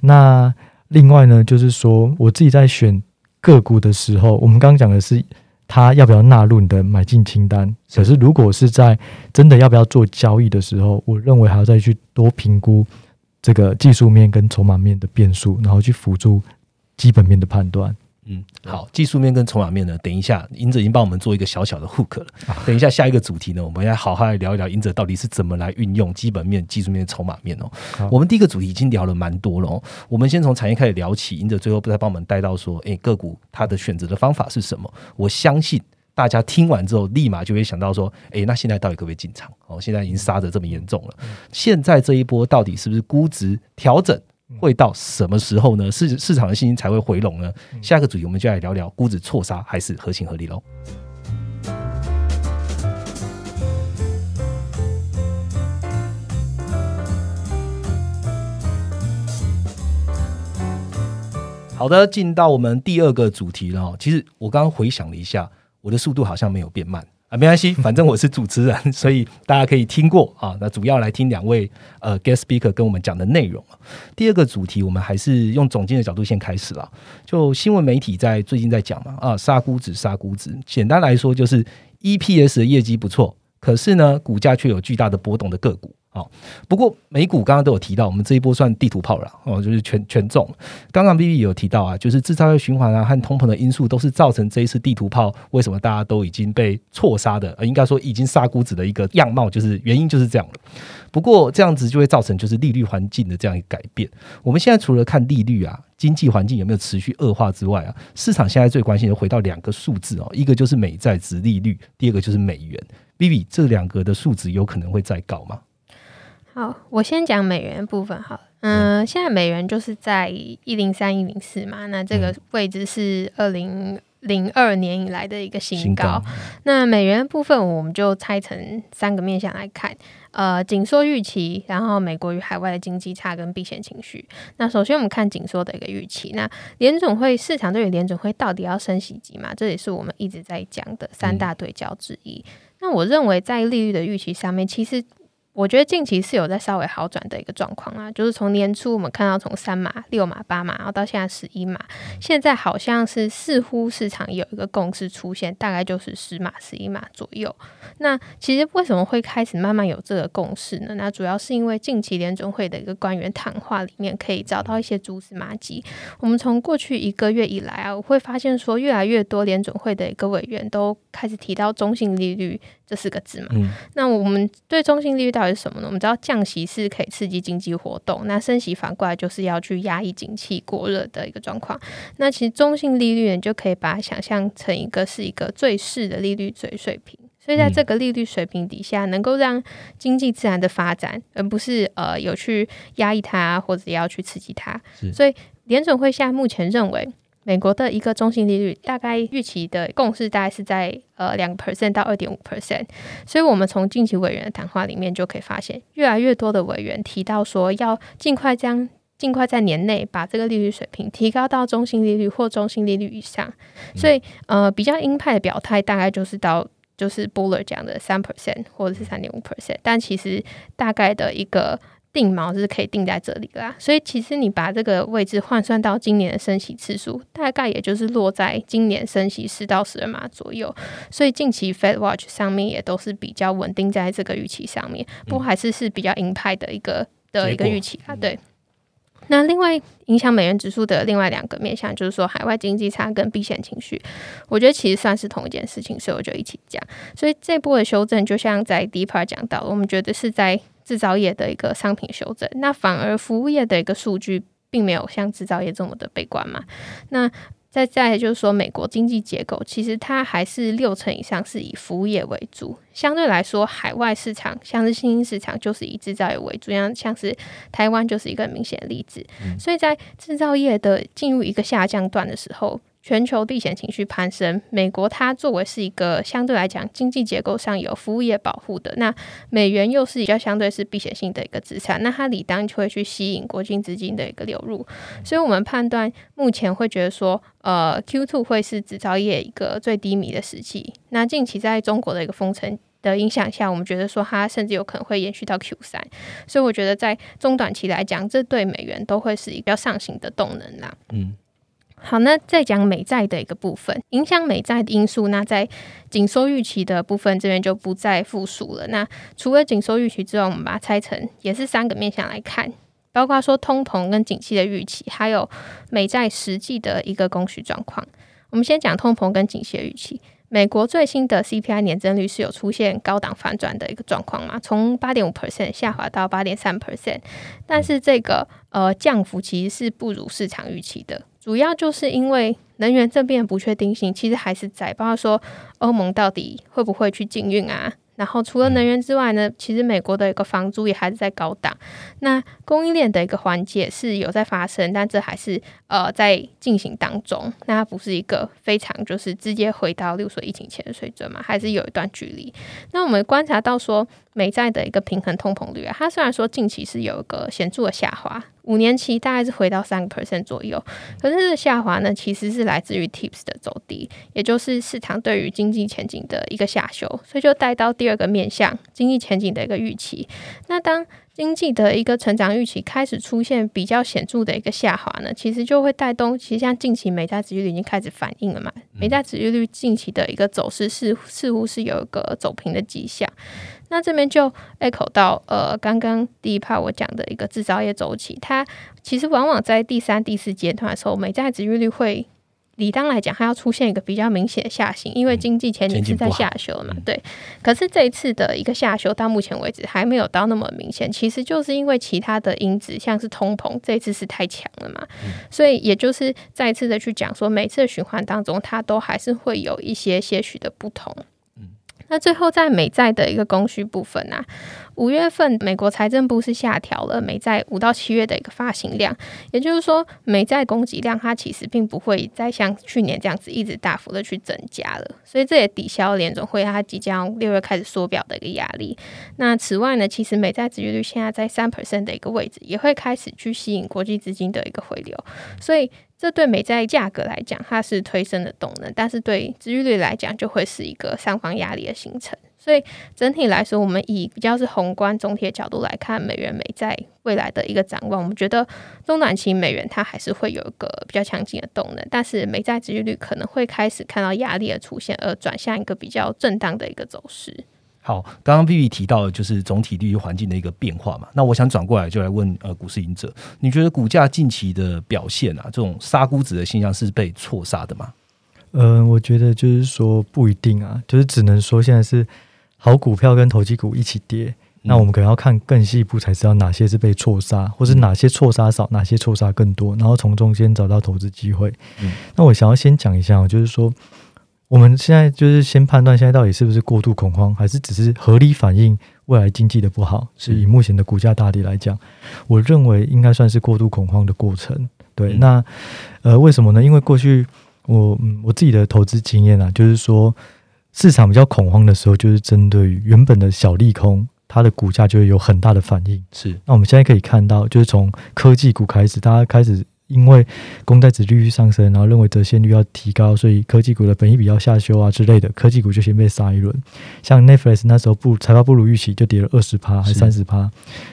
那另外呢，就是说我自己在选个股的时候，我们刚刚讲的是它要不要纳入你的买进清单。可是如果是在真的要不要做交易的时候，我认为还要再去多评估这个技术面跟筹码面的变数，然后去辅助基本面的判断。嗯，好，技术面跟筹码面呢，等一下，赢者已经帮我们做一个小小的 hook 了。等一下下一个主题呢，我们要好好来聊一聊赢者到底是怎么来运用基本面、技术面、筹码面哦。我们第一个主题已经聊了蛮多了哦，我们先从产业开始聊起，赢者最后不再帮我们带到说，哎，个股它的选择的方法是什么？我相信大家听完之后，立马就会想到说，哎，那现在到底可不可以进场？哦，现在已经杀的这么严重了，现在这一波到底是不是估值调整？会到什么时候呢？市市场的信心才会回笼呢？下一个主题我们就来聊聊估值错杀还是合情合理喽。好的，进到我们第二个主题了哦。其实我刚刚回想了一下，我的速度好像没有变慢啊，没关系，反正我是主持人，所以大家可以听过啊。那主要来听两位呃 guest speaker 跟我们讲的内容啊。第二个主题，我们还是用总经的角度先开始了。就新闻媒体在最近在讲嘛啊，杀估值，杀估值。简单来说，就是 EPS 的业绩不错，可是呢，股价却有巨大的波动的个股。好，不过美股刚刚都有提到，我们这一波算地图炮了哦，就是全全中。刚刚 B B 有提到啊，就是制造业循环啊和通膨的因素，都是造成这一次地图炮为什么大家都已经被错杀的，呃，应该说已经杀估值的一个样貌，就是原因就是这样了。不过这样子就会造成就是利率环境的这样一个改变。我们现在除了看利率啊，经济环境有没有持续恶化之外啊，市场现在最关心的回到两个数字哦，一个就是美债值利率，第二个就是美元。B B 这两个的数值有可能会再高吗？好，我先讲美元部分好了。嗯，现在美元就是在一零三一零四嘛，那这个位置是二零零二年以来的一个新高。那美元部分我们就拆成三个面向来看，呃，紧缩预期，然后美国与海外的经济差跟避险情绪。那首先我们看紧缩的一个预期，那联总会市场对于联总会到底要升息几嘛？这也是我们一直在讲的三大对焦之一。那我认为在利率的预期上面，其实。我觉得近期是有在稍微好转的一个状况啊，就是从年初我们看到从三码、六码、八码，然后到现在十一码，现在好像是似乎市场有一个共识出现，大概就是十码、十一码左右。那其实为什么会开始慢慢有这个共识呢？那主要是因为近期联总会的一个官员谈话里面可以找到一些蛛丝马迹。我们从过去一个月以来啊，我会发现说越来越多联总会的一个委员都开始提到中性利率这四个字嘛。那我们对中性利率到底？是什么呢？我们知道降息是可以刺激经济活动，那升息反过来就是要去压抑景气过热的一个状况。那其实中性利率你就可以把它想象成一个是一个最适的利率水水平，所以在这个利率水平底下，能够让经济自然的发展，而不是呃有去压抑它或者要去刺激它。所以联准会现在目前认为。美国的一个中性利率大概预期的共识大概是在呃两个 percent 到二点五 percent，所以我们从近期委员的谈话里面就可以发现，越来越多的委员提到说要尽快将尽快在年内把这个利率水平提高到中性利率或中性利率以上，所以呃比较鹰派的表态大概就是到就是 Buller 讲的三 percent 或者是三点五 percent，但其实大概的一个。定锚是可以定在这里啦，所以其实你把这个位置换算到今年的升息次数，大概也就是落在今年升息十到十二码左右。所以近期 Fed Watch 上面也都是比较稳定在这个预期上面，不过还是是比较鹰派的一个的一个预期啊。对，那另外影响美元指数的另外两个面向，就是说海外经济差跟避险情绪，我觉得其实算是同一件事情，所以我就一起讲。所以这波的修正，就像在第一 part 讲到，我们觉得是在。制造业的一个商品修正，那反而服务业的一个数据并没有像制造业这么的悲观嘛？那再再就是说，美国经济结构其实它还是六成以上是以服务业为主，相对来说，海外市场像是新兴市场就是以制造业为主，像像是台湾就是一个明显的例子。所以在制造业的进入一个下降段的时候。全球避险情绪攀升，美国它作为是一个相对来讲经济结构上有服务业保护的，那美元又是比较相对是避险性的一个资产，那它理当就会去吸引国际资金的一个流入，所以我们判断目前会觉得说，呃，Q two 会是制造业一个最低迷的时期。那近期在中国的一个封城的影响下，我们觉得说它甚至有可能会延续到 Q 三，所以我觉得在中短期来讲，这对美元都会是一个上行的动能啦。嗯。好，那再讲美债的一个部分，影响美债的因素，那在紧缩预期的部分这边就不再复述了。那除了紧缩预期之外，我们把它拆成也是三个面向来看，包括说通膨跟景气的预期，还有美债实际的一个供需状况。我们先讲通膨跟景气的预期。美国最新的 CPI 年增率是有出现高档反转的一个状况嘛？从八点五 percent 下滑到八点三 percent，但是这个呃降幅其实是不如市场预期的。主要就是因为能源这边的不确定性，其实还是在，包括说欧盟到底会不会去禁运啊？然后除了能源之外呢，其实美国的一个房租也还是在高档。那供应链的一个环节是有在发生，但这还是呃在进行当中。那它不是一个非常就是直接回到六岁疫情前的水准嘛？还是有一段距离。那我们观察到说美债的一个平衡通膨率啊，它虽然说近期是有一个显著的下滑，五年期大概是回到三个 percent 左右。可是下滑呢，其实是来自于 Tips 的走低，也就是市场对于经济前景的一个下修，所以就带到第二个面向经济前景的一个预期。那当经济的一个成长预期开始出现比较显著的一个下滑呢，其实就会带动，其实像近期美债殖利率已经开始反应了嘛，美债殖利率近期的一个走势是似乎是有一个走平的迹象。那这边就 echo 到呃，刚刚第一 part 我讲的一个制造业周期，它其实往往在第三、第四阶段的时候，美债值利率会。理当来讲，它要出现一个比较明显的下行，因为经济前景是在下修嘛。对，可是这一次的一个下修到目前为止还没有到那么明显，其实就是因为其他的因子，像是通膨，这一次是太强了嘛。所以也就是再次的去讲说，每次的循环当中，它都还是会有一些些许的不同。那最后在美债的一个供需部分啊。五月份，美国财政部是下调了美债五到七月的一个发行量，也就是说，美债供给量它其实并不会再像去年这样子一直大幅的去增加了，所以这也抵消联总会它即将六月开始缩表的一个压力。那此外呢，其实美债殖利率现在在三 percent 的一个位置，也会开始去吸引国际资金的一个回流，所以这对美债价格来讲，它是推升的动能，但是对殖利率来讲，就会是一个上方压力的形成。所以整体来说，我们以比较是宏观总体的角度来看美元美债未来的一个展望，我们觉得中短期美元它还是会有一个比较强劲的动能，但是美债殖利率可能会开始看到压力的出现，而转向一个比较震荡的一个走势。好，刚刚 Vivi 提到的就是总体利率环境的一个变化嘛，那我想转过来就来问呃股市赢者，你觉得股价近期的表现啊，这种杀估值的现象是被错杀的吗？嗯，我觉得就是说不一定啊，就是只能说现在是。好股票跟投机股一起跌，那我们可能要看更细部才知道哪些是被错杀，或是哪些错杀少，哪些错杀更多，然后从中间找到投资机会。嗯那我想要先讲一下，就是说我们现在就是先判断现在到底是不是过度恐慌，还是只是合理反映未来经济的不好。是以目前的股价大跌来讲，我认为应该算是过度恐慌的过程。对，那呃为什么呢？因为过去我我自己的投资经验啊，就是说。市场比较恐慌的时候，就是针对于原本的小利空，它的股价就会有很大的反应。是，那我们现在可以看到，就是从科技股开始，大家开始因为公债值利率上升，然后认为折现率要提高，所以科技股的本益比要下修啊之类的，科技股就先被杀一轮。像 Netflix 那时候不财报不如预期，就跌了二十趴，还三十趴。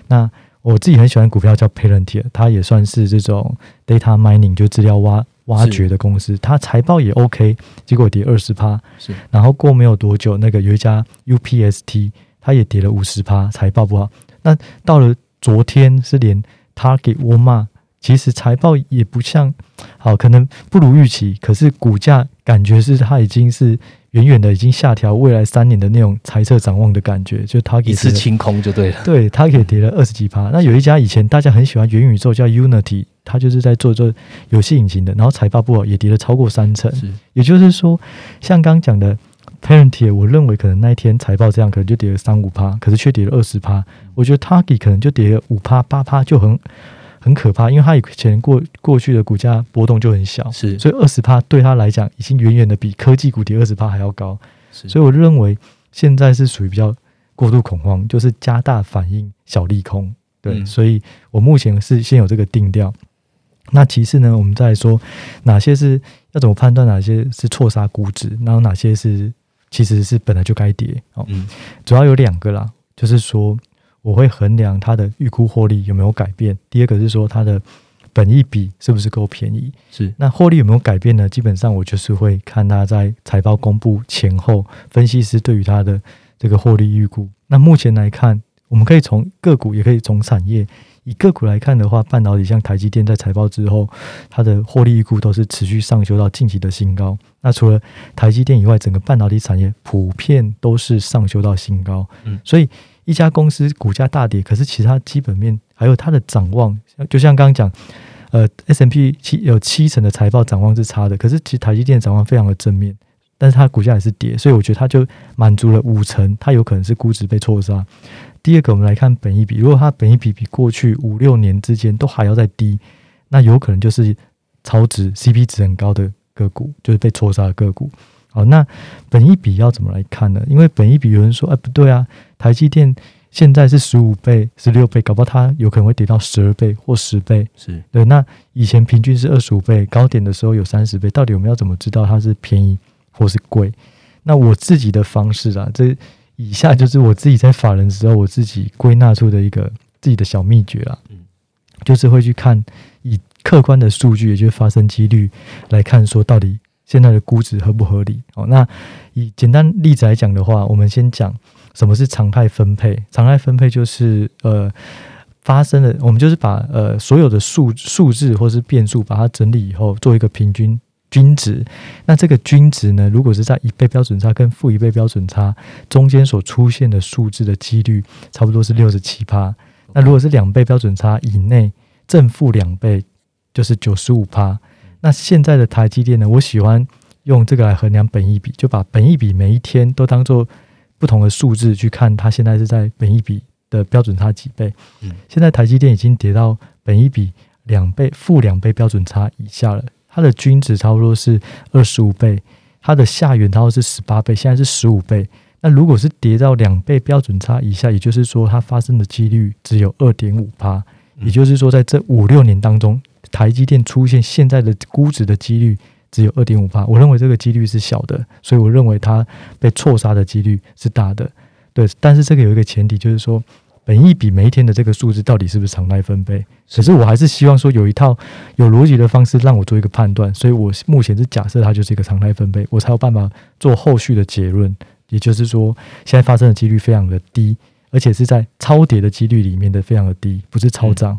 那我自己很喜欢股票叫 Palantir，它也算是这种 data mining，就资料挖。挖掘的公司，它财报也 OK，结果跌二十趴。是，然后过没有多久，那个有一家 UPST，它也跌了五十趴，财报不好。那到了昨天，是连 Target、沃尔玛，其实财报也不像好，可能不如预期，可是股价感觉是它已经是。远远的已经下调未来三年的那种猜测展望的感觉，就它一次清空就对了。对，它可以跌了二十几趴。那有一家以前大家很喜欢元宇宙叫 Unity，它就是在做做游戏引擎的，然后财报不好也跌了超过三成。是，也就是说，像刚讲的 Parent，我认为可能那一天财报这样，可能就跌了三五趴，可是却跌了二十趴。我觉得 Target 可能就跌了五趴八趴，就很。很可怕，因为它以前过过去的股价波动就很小，是，所以二十帕对它来讲已经远远的比科技股跌二十帕还要高，是，所以我认为现在是属于比较过度恐慌，就是加大反应小利空，对，所以我目前是先有这个定调。那其次呢，我们再说哪些是要怎么判断哪些是错杀估值，然后哪些是其实是本来就该跌。哦，嗯，主要有两个啦，就是说。我会衡量它的预估获利有没有改变。第二个是说它的本益比是不是够便宜。是那获利有没有改变呢？基本上我就是会看它在财报公布前后，分析师对于它的这个获利预估。那目前来看，我们可以从个股，也可以从产业。以个股来看的话，半导体像台积电在财报之后，它的获利预估都是持续上修到近期的新高。那除了台积电以外，整个半导体产业普遍都是上修到新高。嗯，所以。一家公司股价大跌，可是其他基本面还有它的展望，就像刚刚讲，呃，S M P 七有七成的财报展望是差的，可是其实台积电展望非常的正面，但是它股价也是跌，所以我觉得它就满足了五成，它有可能是估值被错杀。第二个，我们来看本一比，如果它本一比比过去五六年之间都还要再低，那有可能就是超值 C P 值很高的个股，就是被错杀的个股。好，那本一比要怎么来看呢？因为本一比有人说，哎，不对啊，台积电现在是十五倍、十六倍，搞不好它有可能会跌到十二倍或十倍。是对，那以前平均是二十五倍，高点的时候有三十倍，到底我们要怎么知道它是便宜或是贵？那我自己的方式啊，这以下就是我自己在法人的时候，我自己归纳出的一个自己的小秘诀啊。嗯就是会去看以客观的数据，也就是发生几率来看，说到底现在的估值合不合理？哦，那以简单例子来讲的话，我们先讲什么是常态分配。常态分配就是呃发生的，我们就是把呃所有的数数字或是变数把它整理以后，做一个平均。均值，那这个均值呢？如果是在一倍标准差跟负一倍标准差中间所出现的数字的几率，差不多是六十七趴。那如果是两倍标准差以内，正负两倍就是九十五趴。那现在的台积电呢？我喜欢用这个来衡量本益比，就把本益比每一天都当做不同的数字去看，它现在是在本一比的标准差几倍。嗯现在台积电已经跌到本一比两倍、负两倍标准差以下了，它的均值差不多是二十五倍，它的下缘差不多是十八倍，现在是十五倍。那如果是跌到两倍标准差以下，也就是说它发生的几率只有二点五趴，嗯也就是说在这五六年当中，台积电出现现在的估值的几率只有二点五趴。我认为这个几率是小的，所以我认为它被错杀的几率是大的。对，但是这个有一个前提，就是说本益比每一天的这个数字到底是不是常态分配？可是我还是希望说有一套有逻辑的方式让我做一个判断，所以我目前是假设它就是一个常态分配，我才有办法做后续的结论。也就是说，现在发生的几率非常的低，而且是在超跌的几率里面的非常的低，不是超涨。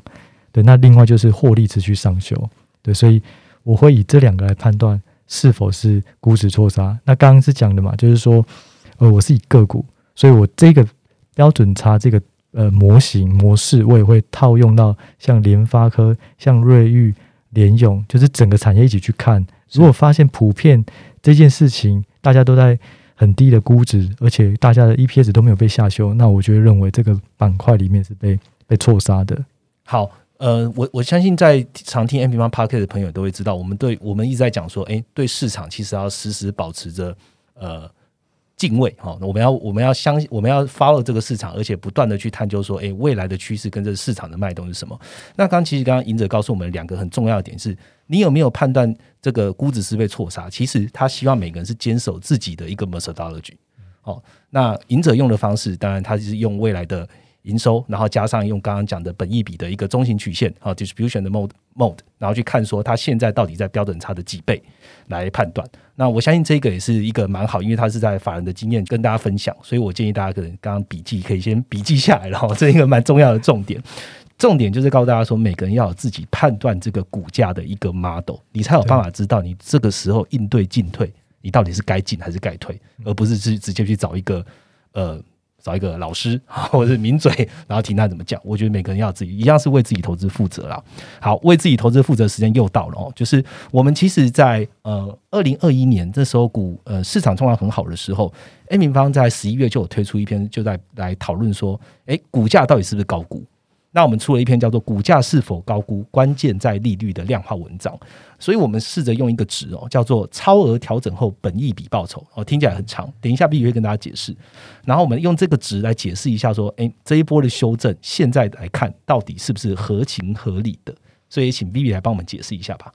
对，那另外就是获利持续上修。对，所以我会以这两个来判断是否是估值错杀。那刚刚是讲的嘛，就是说，呃，我是以个股，所以我这个标准差这个呃模型模式，我也会套用到像联发科、像瑞昱、联咏，就是整个产业一起去看。如果发现普遍这件事情大家都在很低的估值，而且大家的 EPS 都没有被下修，那我就会认为这个板块里面是被被错杀的。好，呃，我我相信在常听 M P 方 Parket 的朋友都会知道，我们对我们一直在讲说，哎，对市场其实要时时保持着呃敬畏哈、我们要我们要相信我们要 follow 这个市场，而且不断的去探究说，哎，未来的趋势跟这个市场的脉动是什么。那刚刚其实刚刚赢者告诉我们两个很重要的点是，你有没有判断这个估值是被错杀？其实他希望每个人是坚守自己的一个 methodology。哦，那赢者用的方式，当然他就是用未来的营收，然后加上用刚刚讲的本益比的一个中型曲线，啊，distribution 的 mode mode，然后去看说它现在到底在标准差的几倍来判断。那我相信这个也是一个蛮好，因为它是在法人的经验跟大家分享，所以我建议大家可能刚刚笔记可以先笔记下来，然后这一个蛮重要的重点。重点就是告诉大家说，每个人要有自己判断这个股价的一个 model，你才有办法知道你这个时候应对进退，你到底是该进还是该退，而不是直直接去找一个呃找一个老师或者是名嘴，然后听他怎么讲。我觉得每个人要自己一样是为自己投资负责啦。好，为自己投资负责，时间又到了哦。就是我们其实在，呃二零二一年这时候股呃市场状况很好的时候，A 平方在十一月就有推出一篇，就在来讨论说，诶，股价到底是不是高估？那我们出了一篇叫做《股价是否高估？关键在利率》的量化文章，所以我们试着用一个值哦，叫做超额调整后本益比报酬哦，听起来很长，等一下 B 会跟大家解释。然后我们用这个值来解释一下，说，诶，这一波的修正现在来看到底是不是合情合理的？所以请 B B 来帮我们解释一下吧。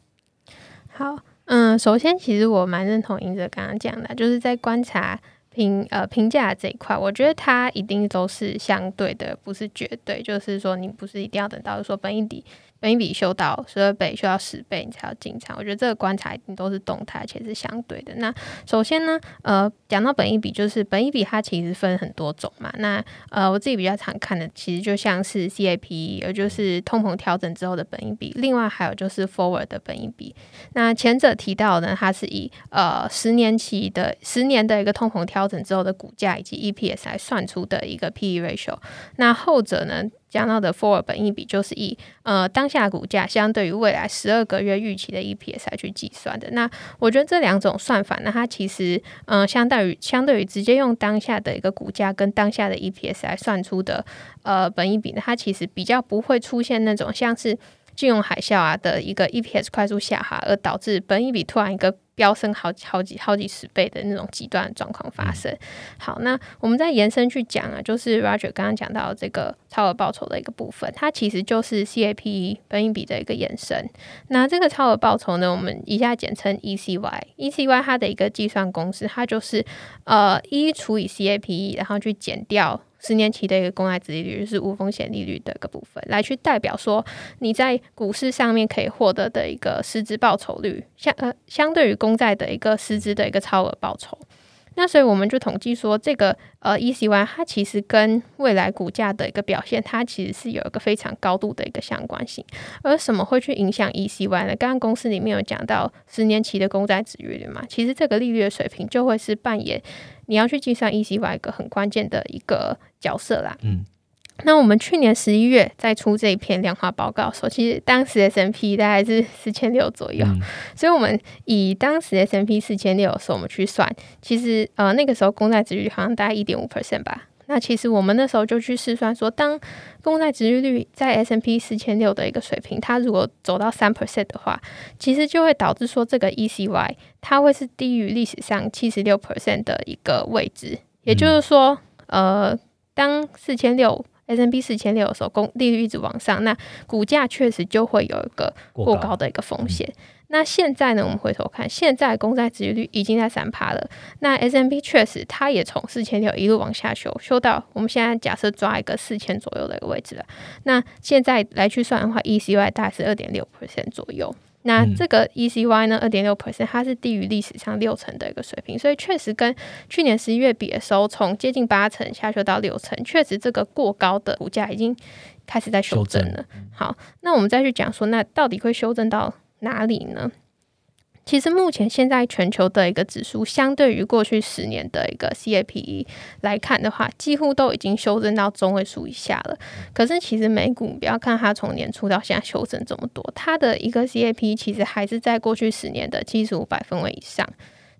好，嗯，首先其实我蛮认同赢者刚刚讲的，就是在观察评呃评价这一块，我觉得它一定都是相对的，不是绝对。就是说，你不是一定要等到说本一比本一比修到十二倍、修到十倍，你才要进场。我觉得这个观察一定都是动态，而且是相对的。那首先呢，呃，讲到本一比，就是本一比它其实分很多种嘛。那呃，我自己比较常看的，其实就像是 CAP，也就是通膨调整之后的本一比。另外还有就是 Forward 的本一比。那前者提到呢，它是以呃十年期的十年的一个通膨调整之后的股价以及 EPS 来算出的一个 PE ratio。那后者呢，讲到的 ford 本益比就是以呃当下股价相对于未来十二个月预期的 EPS 来去计算的。那我觉得这两种算法呢，它其实嗯、呃相当于相对于直接用当下的一个股价跟当下的 EPS 来算出的呃本益比呢，它其实比较不会出现那种像是。金融海啸啊的一个 EPS 快速下滑，而导致本一比突然一个。飙升好几好几好几十倍的那种极端状况发生。好，那我们再延伸去讲啊，就是 Roger 刚刚讲到这个超额报酬的一个部分，它其实就是 CAPE 本益比的一个延伸。那这个超额报酬呢，我们以下简称 ECY。ECY 它的一个计算公式，它就是呃一除以 CAPE，然后去减掉。十年期的一个公债殖利率是无风险利率的一个部分，来去代表说你在股市上面可以获得的一个实质报酬率，相呃相对于公债的一个实质的一个超额报酬。那所以我们就统计说，这个呃 ECY 它其实跟未来股价的一个表现，它其实是有一个非常高度的一个相关性。而什么会去影响 ECY 呢？刚刚公司里面有讲到十年期的公债殖利率嘛，其实这个利率的水平就会是扮演。你要去计算 ECY 一个很关键的一个角色啦。嗯，那我们去年十一月在出这一篇量化报告的时候，其实当时 S M P 大概是四千六左右，所以我们以当时 S M P 四千六的时候，我们去算，其实呃那个时候公债值率好像大概一点五 percent 吧。那其实我们那时候就去试算说，当公债值利率在 S M P 四千六的一个水平，它如果走到三 percent 的话，其实就会导致说这个 E C Y 它会是低于历史上七十六 percent 的一个位置。也就是说，呃，当四千六 S M P 四千六的时候，公利率一直往上，那股价确实就会有一个过高的一个风险。那现在呢？我们回头看，现在公债殖利率已经在三趴了。那 S M P 确实，它也从四千六一路往下修，修到我们现在假设抓一个四千左右的一个位置了。那现在来去算的话，E C Y 大概是二点六 percent 左右。那这个 E C Y 呢，二点六 percent，它是低于历史上六成的一个水平，所以确实跟去年十一月比的时候，从接近八成下修到六成，确实这个过高的股价已经开始在修正了。好，那我们再去讲说，那到底会修正到？哪里呢？其实目前现在全球的一个指数，相对于过去十年的一个 CAPE 来看的话，几乎都已经修正到中位数以下了。可是其实美股不要看它从年初到现在修正这么多，它的一个 CAPE 其实还是在过去十年的七十五百分位以上。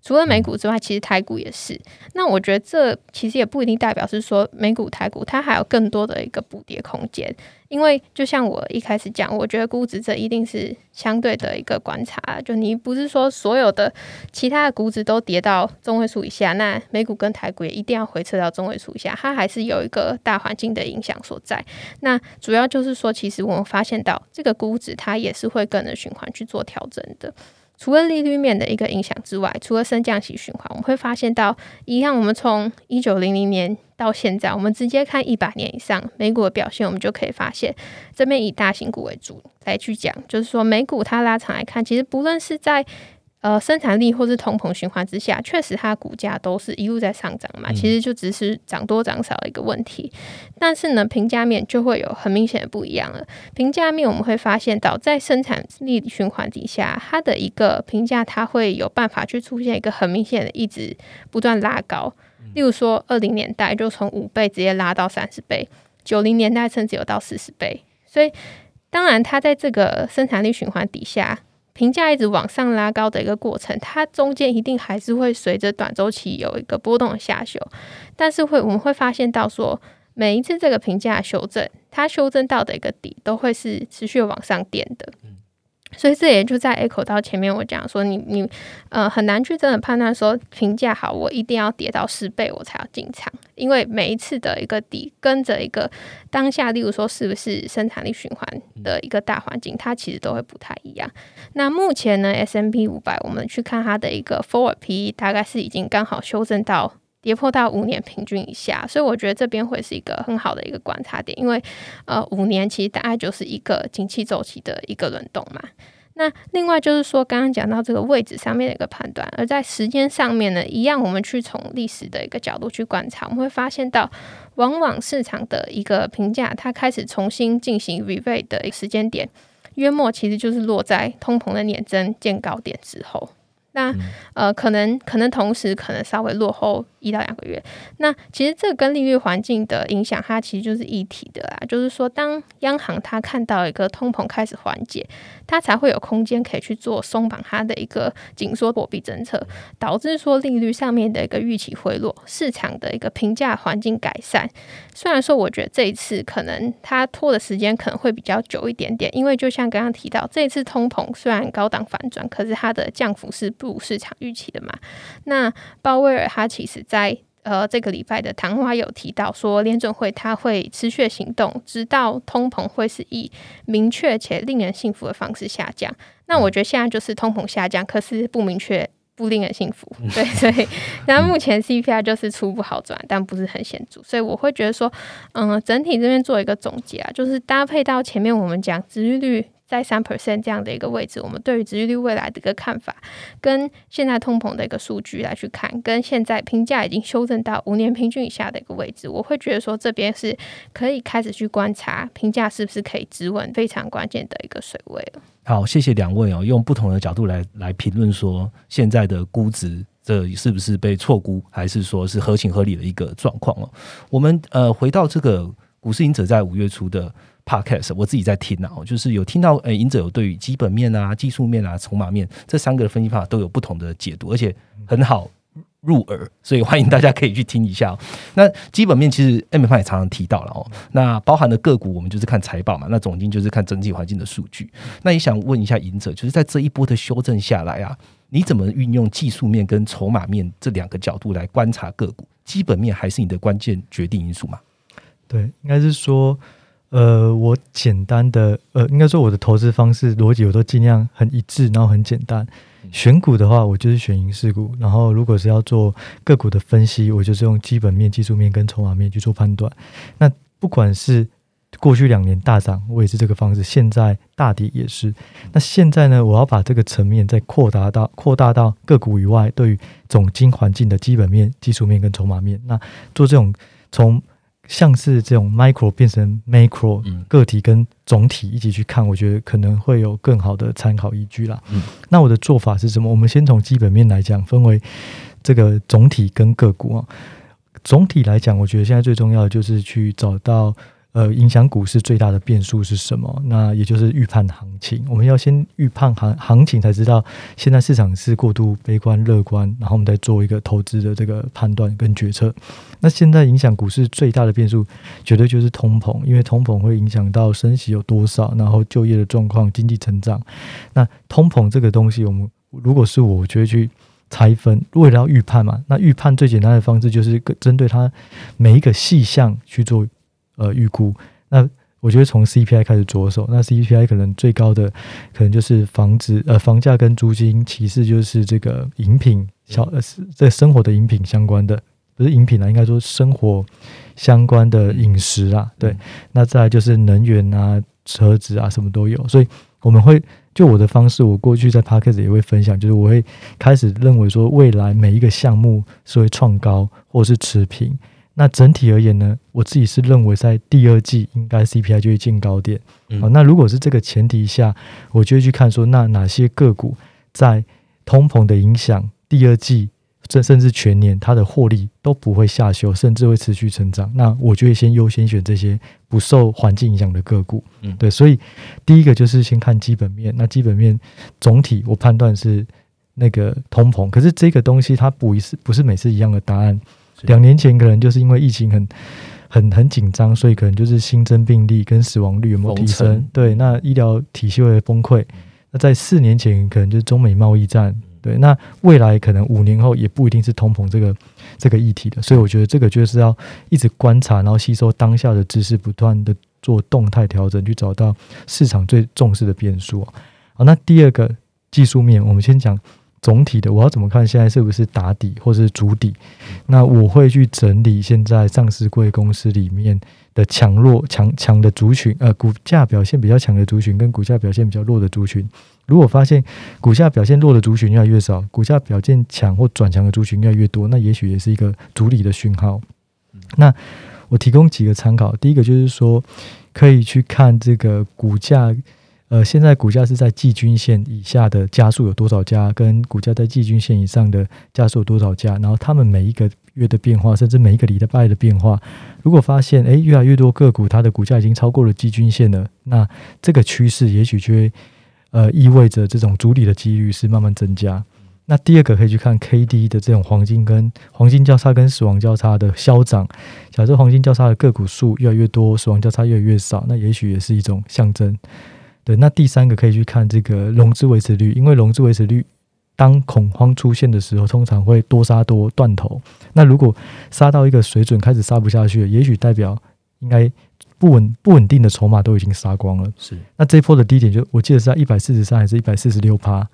除了美股之外，其实台股也是。那我觉得这其实也不一定代表是说美股、台股它还有更多的一个补跌空间。因为就像我一开始讲，我觉得估值这一定是相对的一个观察。就你不是说所有的其他的估值都跌到中位数以下，那美股跟台股也一定要回撤到中位数以下，它还是有一个大环境的影响所在。那主要就是说，其实我们发现到这个估值它也是会跟着循环去做调整的。除了利率面的一个影响之外，除了升降息循环，我们会发现到一样，我们从一九零零年到现在，我们直接看一百年以上美股的表现，我们就可以发现，这边以大型股为主来去讲，就是说美股它拉长来看，其实不论是在呃，生产力或是通膨循环之下，确实它股价都是一路在上涨嘛。其实就只是涨多涨少的一个问题。但是呢，评价面就会有很明显的不一样了。评价面我们会发现到，在生产力循环底下，它的一个评价它会有办法去出现一个很明显的一直不断拉高。例如说，二零年代就从五倍直接拉到三十倍，九零年代甚至有到四十倍。所以，当然它在这个生产力循环底下。评价一直往上拉高的一个过程，它中间一定还是会随着短周期有一个波动的下修，但是会我们会发现到说，每一次这个评价修正，它修正到的一个底都会是持续往上垫的。所以这也就在 echo 到前面我讲说，你你呃很难去真的判断说评价好，我一定要跌到十倍我才要进场，因为每一次的一个底跟着一个当下，例如说是不是生产力循环的一个大环境，它其实都会不太一样。那目前呢，S M P 五百，我们去看它的一个 forward P，大概是已经刚好修正到。跌破到五年平均以下，所以我觉得这边会是一个很好的一个观察点，因为呃五年其实大概就是一个景气周期的一个轮动嘛。那另外就是说，刚刚讲到这个位置上面的一个判断，而在时间上面呢，一样我们去从历史的一个角度去观察，我们会发现到，往往市场的一个评价，它开始重新进行 review 的一个时间点，约莫其实就是落在通膨的年增见高点之后。那呃，可能可能同时可能稍微落后一到两个月。那其实这跟利率环境的影响，它其实就是一体的啦。就是说，当央行它看到一个通膨开始缓解，它才会有空间可以去做松绑它的一个紧缩货币政策，导致说利率上面的一个预期回落，市场的一个评价环境改善。虽然说，我觉得这一次可能它拖的时间可能会比较久一点点，因为就像刚刚提到，这一次通膨虽然高档反转，可是它的降幅是不如市场预期的嘛。那鲍威尔他其实在呃这个礼拜的谈话有提到说，联准会它会持续行动，直到通膨会是以明确且令人信服的方式下降。那我觉得现在就是通膨下降，可是不明确。不令人幸福，对，所以，然后目前 CPI 就是初步好转，但不是很显著，所以我会觉得说，嗯，整体这边做一个总结啊，就是搭配到前面我们讲殖利率。在三 percent 这样的一个位置，我们对于殖利率未来的一个看法，跟现在通膨的一个数据来去看，跟现在评价已经修正到五年平均以下的一个位置，我会觉得说这边是可以开始去观察评价是不是可以止稳，非常关键的一个水位了。好，谢谢两位哦，用不同的角度来来评论说现在的估值这是不是被错估，还是说是合情合理的一个状况哦？我们呃回到这个股市赢者在五月初的。Podcast 我自己在听啊，就是有听到诶，赢者有对于基本面啊、技术面啊、筹码面这三个分析方法都有不同的解读，而且很好入耳，所以欢迎大家可以去听一下。那基本面其实 M 方也常常提到了哦，那包含的个股我们就是看财报嘛，那总经就是看整体环境的数据。那也想问一下赢者，就是在这一波的修正下来啊，你怎么运用技术面跟筹码面这两个角度来观察个股？基本面还是你的关键决定因素吗？对，应该是说。呃，我简单的，呃，应该说我的投资方式逻辑我都尽量很一致，然后很简单。选股的话，我就是选银势股。然后，如果是要做个股的分析，我就是用基本面、技术面跟筹码面去做判断。那不管是过去两年大涨，我也是这个方式；现在大跌也是。那现在呢，我要把这个层面再扩大到扩大到个股以外，对于总经环境的基本面、技术面跟筹码面，那做这种从。像是这种 micro 变成 macro 个体跟总体一起去看，我觉得可能会有更好的参考依据啦。那我的做法是什么？我们先从基本面来讲，分为这个总体跟个股啊。总体来讲，我觉得现在最重要的就是去找到。呃，影响股市最大的变数是什么？那也就是预判行情。我们要先预判行行情，才知道现在市场是过度悲观、乐观，然后我们再做一个投资的这个判断跟决策。那现在影响股市最大的变数，绝对就是通膨，因为通膨会影响到升息有多少，然后就业的状况、经济成长。那通膨这个东西，我们如果是我，我就会去拆分，为了要预判嘛。那预判最简单的方式就是针对它每一个细项去做。呃，预估。那我觉得从 CPI 开始着手，那 CPI 可能最高的可能就是房子呃房价跟租金，其次就是这个饮品小呃是在生活的饮品相关的，不是饮品啦，应该说生活相关的饮食啊，对，那再来就是能源啊、车子啊，什么都有，所以我们会就我的方式，我过去在 p a r k e s 也会分享，就是我会开始认为说，未来每一个项目是会创高或是持平。那整体而言呢，我自己是认为在第二季应该 CPI 就会见高点。好，那如果是这个前提下，我就会去看说，那哪些个股在通膨的影响，第二季甚甚至全年它的获利都不会下修，甚至会持续成长。那我就会先优先选这些不受环境影响的个股。嗯，对，所以第一个就是先看基本面。那基本面总体我判断是那个通膨，可是这个东西它不一次不是每次一样的答案。两年前可能就是因为疫情很很很紧张，所以可能就是新增病例跟死亡率有没有提升？对，那医疗体系会崩溃。那在四年前可能就是中美贸易战，对，那未来可能五年后也不一定是通膨这个这个议题的。所以我觉得这个就是要一直观察，然后吸收当下的知识，不断的做动态调整，去找到市场最重视的变数。好，那第二个技术面，我们先讲。总体的，我要怎么看？现在是不是打底或者是主底？那我会去整理现在上市贵公司里面的强弱、强强的族群，呃，股价表现比较强的族群跟股价表现比较弱的族群。如果发现股价表现弱的族群越来越少，股价表现强或转强的族群越来越多，那也许也是一个主理的讯号。那我提供几个参考，第一个就是说，可以去看这个股价。呃，现在股价是在季均线以下的加速有多少家，跟股价在季均线以上的加速有多少家，然后他们每一个月的变化，甚至每一个礼拜的变化，如果发现诶越来越多个股它的股价已经超过了季均线了，那这个趋势也许就会呃意味着这种主理的几率是慢慢增加。那第二个可以去看 K D 的这种黄金跟黄金交叉跟死亡交叉的消长。假设黄金交叉的个股数越来越多，死亡交叉越来越少，那也许也是一种象征。对，那第三个可以去看这个融资维持率，因为融资维持率当恐慌出现的时候，通常会多杀多断头。那如果杀到一个水准开始杀不下去了，也许代表应该不稳不稳定的筹码都已经杀光了。是，那这一波的低点就我记得是在一百四十三还是一百四十六趴。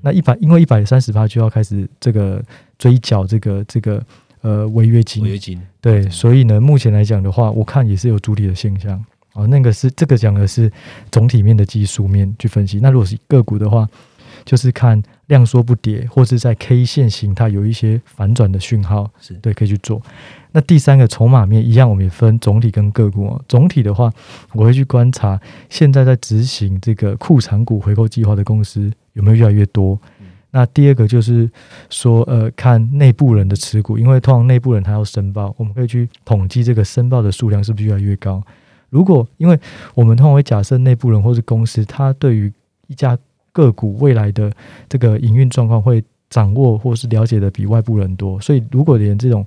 那一百，因为一百三十趴就要开始这个追缴这个这个呃违约金，违约金对，所以呢，目前来讲的话，我看也是有主体的现象啊。那个是这个讲的是总体面的技术面去分析。那如果是个股的话，就是看量缩不跌，或是在 K 线形态有一些反转的讯号，是对可以去做。那第三个筹码面一样，我们也分总体跟个股哦。总体的话，我会去观察现在在执行这个库藏股回购计划的公司。有没有越来越多？那第二个就是说，呃，看内部人的持股，因为通常内部人他要申报，我们可以去统计这个申报的数量是不是越来越高。如果因为我们通常会假设内部人或是公司，他对于一家个股未来的这个营运状况会掌握或是了解的比外部人多，所以如果连这种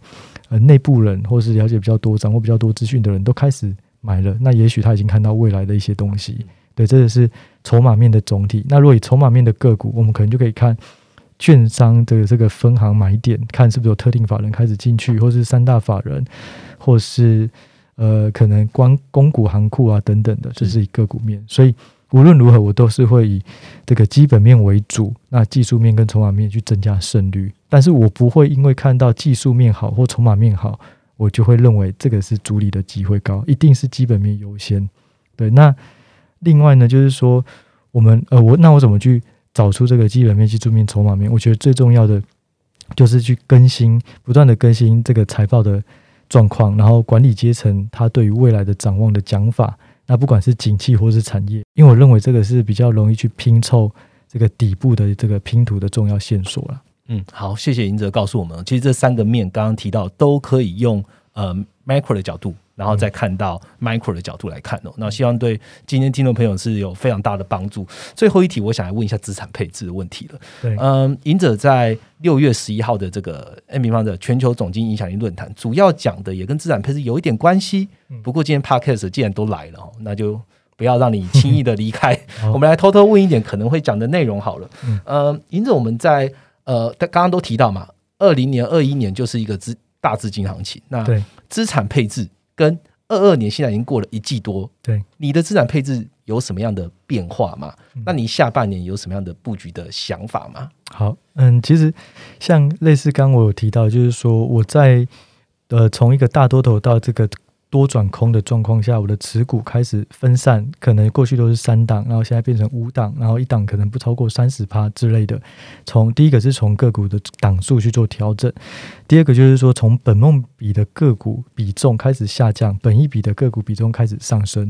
呃内部人或是了解比较多、掌握比较多资讯的人都开始买了，那也许他已经看到未来的一些东西。对，这个是筹码面的总体。那如果以筹码面的个股，我们可能就可以看券商的这个分行买点，看是不是有特定法人开始进去，或是三大法人，或是呃可能光公股行库啊等等的，这是一个股面。所以无论如何，我都是会以这个基本面为主，那技术面跟筹码面去增加胜率。但是我不会因为看到技术面好或筹码面好，我就会认为这个是主力的机会高，一定是基本面优先。对，那。另外呢，就是说，我们呃，我那我怎么去找出这个基本面、技术面、筹码面？我觉得最重要的就是去更新，不断的更新这个财报的状况，然后管理阶层他对于未来的展望的讲法，那不管是景气或是产业，因为我认为这个是比较容易去拼凑这个底部的这个拼图的重要线索了。嗯，好，谢谢银哲告诉我们，其实这三个面刚刚提到都可以用呃 macro 的角度。然后再看到 micro 的角度来看哦，那希望对今天听众朋友是有非常大的帮助。最后一题，我想来问一下资产配置的问题了。对，嗯，赢者在六月十一号的这个 N 平方的全球总经影响力论坛，主要讲的也跟资产配置有一点关系。不过今天 Podcast 既然都来了，那就不要让你轻易的离开。我们来偷偷问一点可能会讲的内容好了。嗯，赢者我们在呃，刚刚都提到嘛，二零年、二一年就是一个资大资金行情。那资产配置。跟二二年现在已经过了一季多，对你的资产配置有什么样的变化吗？那你下半年有什么样的布局的想法吗？好，嗯，其实像类似刚我有提到，就是说我在呃从一个大多头到这个。多转空的状况下，我的持股开始分散，可能过去都是三档，然后现在变成五档，然后一档可能不超过三十趴之类的。从第一个是从个股的档数去做调整，第二个就是说从本梦比的个股比重开始下降，本一比的个股比重开始上升。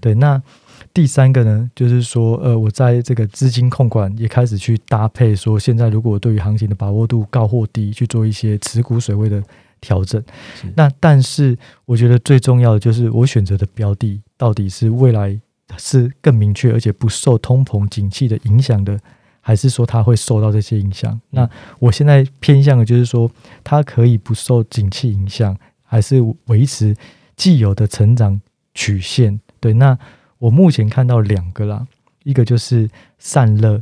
对，那第三个呢，就是说呃，我在这个资金控管也开始去搭配，说现在如果对于行情的把握度高或低，去做一些持股水位的。调整，那但是我觉得最重要的就是我选择的标的到底是未来是更明确而且不受通膨景气的影响的，还是说它会受到这些影响？那我现在偏向的就是说它可以不受景气影响，还是维持既有的成长曲线？对，那我目前看到两个啦，一个就是散热，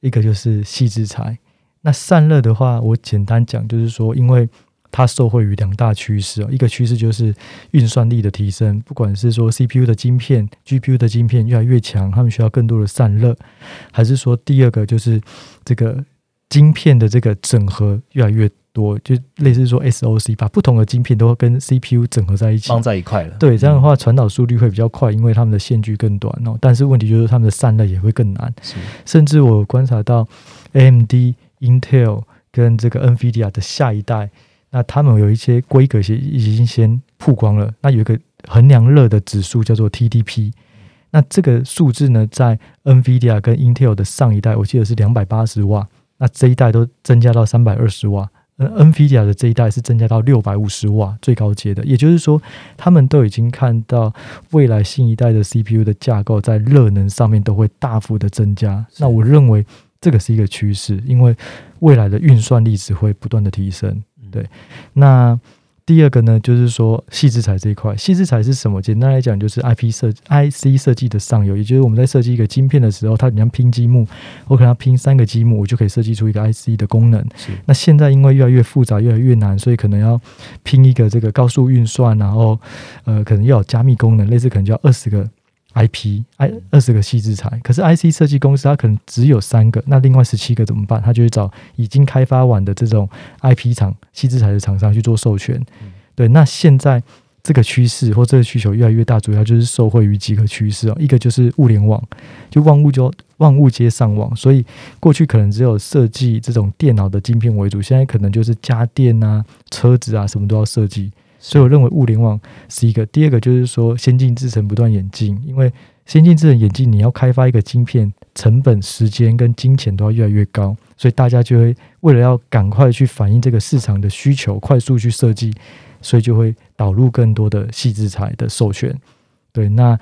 一个就是细制材。那散热的话，我简单讲就是说，因为它受惠于两大趋势哦，一个趋势就是运算力的提升，不管是说 CPU 的晶片、GPU 的晶片越来越强，他们需要更多的散热，还是说第二个就是这个晶片的这个整合越来越多，就类似说 SOC 把不同的晶片都跟 CPU 整合在一起，放在一块了。对，这样的话传导速率会比较快，因为他们的线距更短哦。但是问题就是他们的散热也会更难，甚至我观察到 AMD、Intel 跟这个 NVIDIA 的下一代。那他们有一些规格先已经先曝光了。那有一个衡量热的指数叫做 TDP。那这个数字呢，在 NVIDIA 跟 Intel 的上一代，我记得是两百八十瓦。那这一代都增加到三百二十瓦，NVIDIA 的这一代是增加到六百五十瓦最高阶的，也就是说，他们都已经看到未来新一代的 CPU 的架构在热能上面都会大幅的增加。那我认为这个是一个趋势，因为未来的运算力只会不断的提升。对，那。第二个呢，就是说细制材这一块，细制材是什么？简单来讲，就是 I P 设 I C 设计的上游，也就是我们在设计一个晶片的时候，它你要拼积木，我可能要拼三个积木，我就可以设计出一个 I C 的功能。那现在因为越来越复杂，越来越难，所以可能要拼一个这个高速运算，然后呃，可能要有加密功能，类似可能就要二十个。I P I 二十个细制材，可是 I C 设计公司它可能只有三个，那另外十七个怎么办？他就会找已经开发完的这种 I P 厂细制材的厂商去做授权。对，那现在这个趋势或这个需求越来越大，主要就是受惠于几个趋势哦。一个就是物联网，就万物就万物皆上网，所以过去可能只有设计这种电脑的晶片为主，现在可能就是家电啊、车子啊什么都要设计。所以我认为物联网是一个，第二个就是说先进制程不断演进，因为先进制程演进，你要开发一个晶片，成本、时间跟金钱都要越来越高，所以大家就会为了要赶快去反映这个市场的需求，快速去设计，所以就会导入更多的细制材的授权。对，那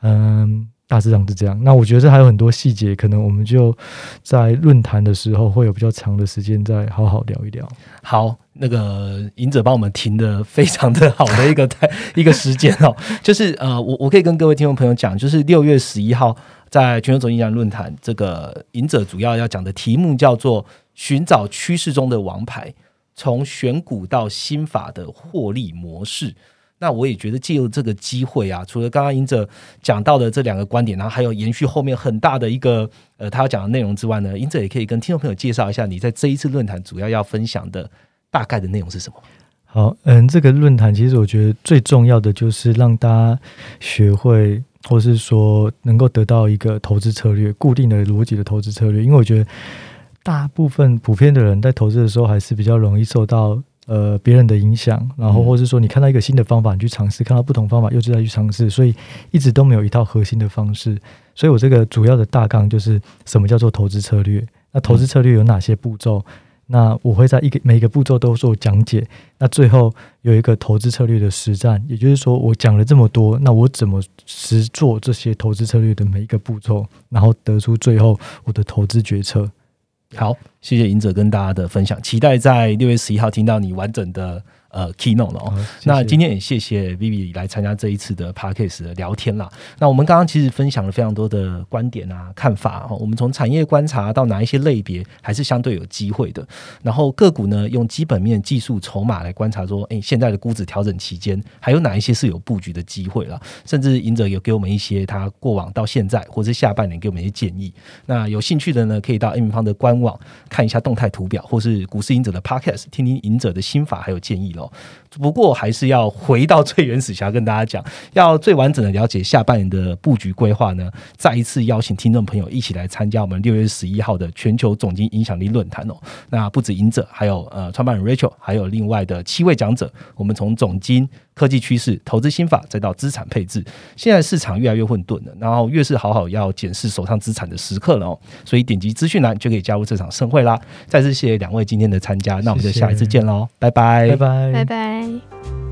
嗯。大致上是这样，那我觉得这还有很多细节，可能我们就在论坛的时候会有比较长的时间再好好聊一聊。好，那个赢者帮我们停的非常的好的一个 一个时间哦，就是呃，我我可以跟各位听众朋友讲，就是六月十一号在全球总演讲论坛，这个赢者主要要讲的题目叫做“寻找趋势中的王牌，从选股到新法的获利模式”。那我也觉得借由这个机会啊，除了刚刚赢者讲到的这两个观点，然后还有延续后面很大的一个呃他要讲的内容之外呢，赢者也可以跟听众朋友介绍一下你在这一次论坛主要要分享的大概的内容是什么。好，嗯，这个论坛其实我觉得最重要的就是让大家学会，或是说能够得到一个投资策略，固定的逻辑的投资策略，因为我觉得大部分普遍的人在投资的时候还是比较容易受到。呃，别人的影响，然后或是说你看到一个新的方法，你去尝试；看到不同方法，又再去尝试，所以一直都没有一套核心的方式。所以我这个主要的大纲就是什么叫做投资策略？那投资策略有哪些步骤？那我会在一个每一个步骤都做讲解。那最后有一个投资策略的实战，也就是说我讲了这么多，那我怎么实做这些投资策略的每一个步骤，然后得出最后我的投资决策。好，谢谢赢者跟大家的分享，期待在六月十一号听到你完整的。呃，keynote 了哦。那今天也谢谢 Vivi 来参加这一次的 Parkes 的聊天啦。那我们刚刚其实分享了非常多的观点啊、看法哦。我们从产业观察到哪一些类别还是相对有机会的。然后个股呢，用基本面、技术、筹码来观察，说，哎，现在的估值调整期间还有哪一些是有布局的机会了？甚至赢者有给我们一些他过往到现在或是下半年给我们一些建议。那有兴趣的呢，可以到 M 方的官网看一下动态图表，或是股市赢者的 Parkes 听听赢者的心法还有建议喽。meal 不过还是要回到最原始，想要跟大家讲，要最完整的了解下半年的布局规划呢。再一次邀请听众朋友一起来参加我们六月十一号的全球总经影响力论坛哦。那不止赢者，还有呃创办人 Rachel，还有另外的七位讲者。我们从总经、科技趋势、投资心法，再到资产配置。现在市场越来越混沌了，然后越是好好要检视手上资产的时刻了哦。所以点击资讯栏就可以加入这场盛会啦。再次谢谢两位今天的参加，那我们就下一次见喽，拜拜，拜拜，拜拜。ได้